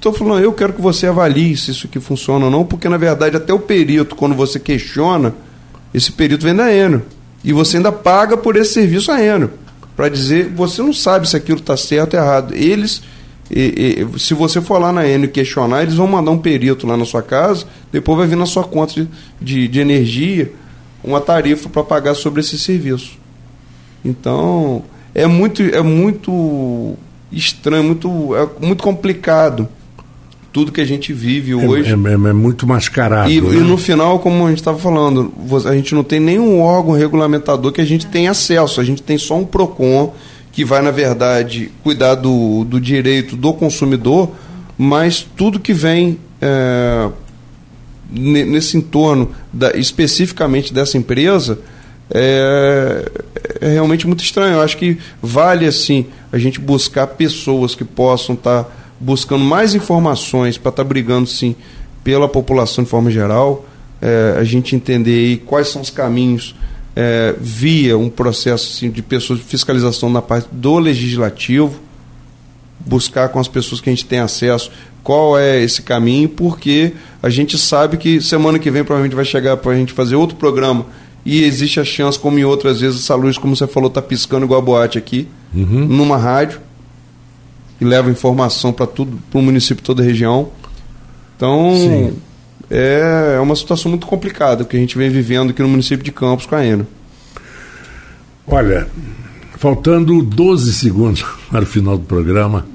[SPEAKER 3] estou falando, eu quero que você avalie se isso aqui funciona ou não, porque na verdade até o perito, quando você questiona, esse perito vem da Enel. E você ainda paga por esse serviço a Enel. Para dizer, você não sabe se aquilo está certo ou errado. Eles, e- e- se você for lá na Enel e questionar, eles vão mandar um perito lá na sua casa, depois vai vir na sua conta de, de, de energia uma tarifa para pagar sobre esse serviço. Então, é muito, é muito estranho, muito, é muito complicado tudo que a gente vive
[SPEAKER 1] É,
[SPEAKER 3] hoje.
[SPEAKER 1] é- é- é muito mascarado.
[SPEAKER 3] E,
[SPEAKER 1] né?
[SPEAKER 3] e no final, como a gente estava falando, a gente não tem nenhum órgão regulamentador que a gente tem acesso. A gente tem só um PROCON que vai, na verdade, cuidar do, do direito do consumidor, mas tudo que vem é, ne- nesse entorno, da- especificamente dessa empresa, é, é realmente muito estranho. Eu acho que vale assim a gente buscar pessoas que possam estar tá buscando mais informações para estar tá brigando sim pela população de forma geral, é, a gente entender aí quais são os caminhos é, via um processo assim, de pessoas de fiscalização na parte do legislativo, buscar com as pessoas que a gente tem acesso qual é esse caminho, porque a gente sabe que semana que vem provavelmente vai chegar para a gente fazer outro programa e existe a chance, como em outras vezes, essa luz, como você falou, está piscando igual a boate aqui, uhum. numa rádio, e leva informação para tudo, para o município, toda a região. Então, é, é uma situação muito complicada que a gente vem vivendo aqui no município de Campos com a ENA.
[SPEAKER 1] Olha, faltando 12 segundos para o final do programa,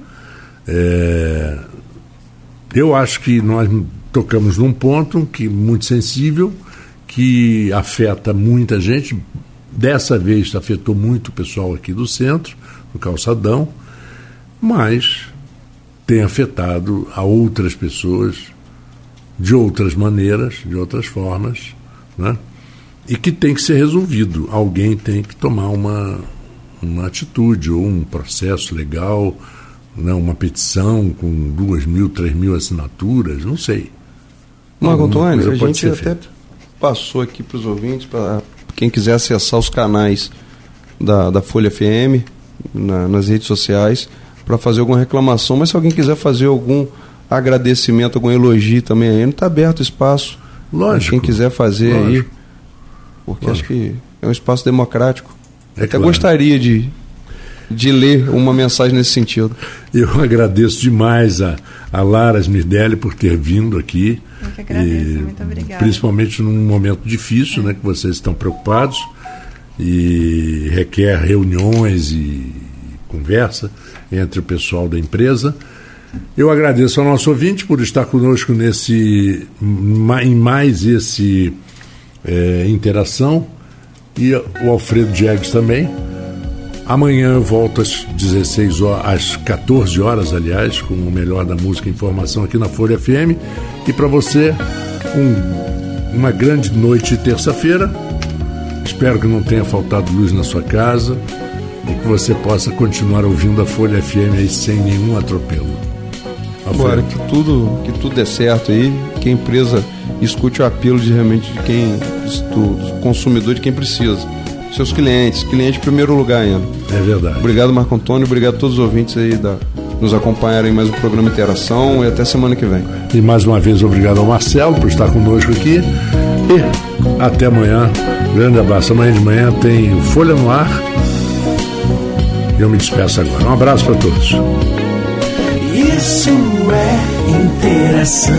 [SPEAKER 1] é, eu acho que nós tocamos num ponto que muito sensível, que afeta muita gente. Dessa vez afetou muito o pessoal aqui do centro, do calçadão, mas tem afetado a outras pessoas de outras maneiras, de outras formas, né? e que tem que ser resolvido. Alguém tem que tomar uma, uma atitude ou um processo legal, né? uma petição com duas mil, três mil assinaturas, não sei.
[SPEAKER 3] Marco Antônio, a gente até feita passou aqui para os ouvintes, para quem quiser acessar os canais da, da Folha FM na, nas redes sociais para fazer alguma reclamação, mas se alguém quiser fazer algum agradecimento, algum elogio também aí, não está aberto o espaço.
[SPEAKER 1] Lógico.
[SPEAKER 3] Quem quiser fazer lógico. aí, porque lógico. acho que é um espaço democrático. É Até claro. gostaria de, de ler uma mensagem nesse sentido.
[SPEAKER 1] Eu agradeço demais a, a Lara Smirdelli por ter vindo aqui.
[SPEAKER 7] Eu que agradeço, e, muito obrigada.
[SPEAKER 1] Principalmente num momento difícil, é. né, que vocês estão preocupados e requer reuniões e conversa entre o pessoal da empresa. Eu agradeço ao nosso ouvinte por estar conosco nesse em mais esse é, interação e o Alfredo Diegues também. Amanhã eu volto às 16 horas, às 14 horas, aliás, com o melhor da música e informação aqui na Folha FM. E para você, um, uma grande noite terça-feira. Espero que não tenha faltado luz na sua casa e que você possa continuar ouvindo a Folha FM aí sem nenhum atropelo.
[SPEAKER 3] Agora que tudo que tudo dê certo aí, que a empresa escute o apelo de realmente de quem do consumidor de quem precisa seus clientes, cliente em primeiro lugar ainda.
[SPEAKER 1] É verdade.
[SPEAKER 3] Obrigado, Marco Antônio, obrigado a todos os ouvintes aí da, nos acompanharem mais um programa Interação e até semana que vem.
[SPEAKER 1] E mais uma vez, obrigado ao Marcelo por estar conosco aqui. E até amanhã. Grande abraço. Amanhã de manhã tem Folha no Ar. Eu me despeço agora. Um abraço para todos.
[SPEAKER 4] Isso é interação.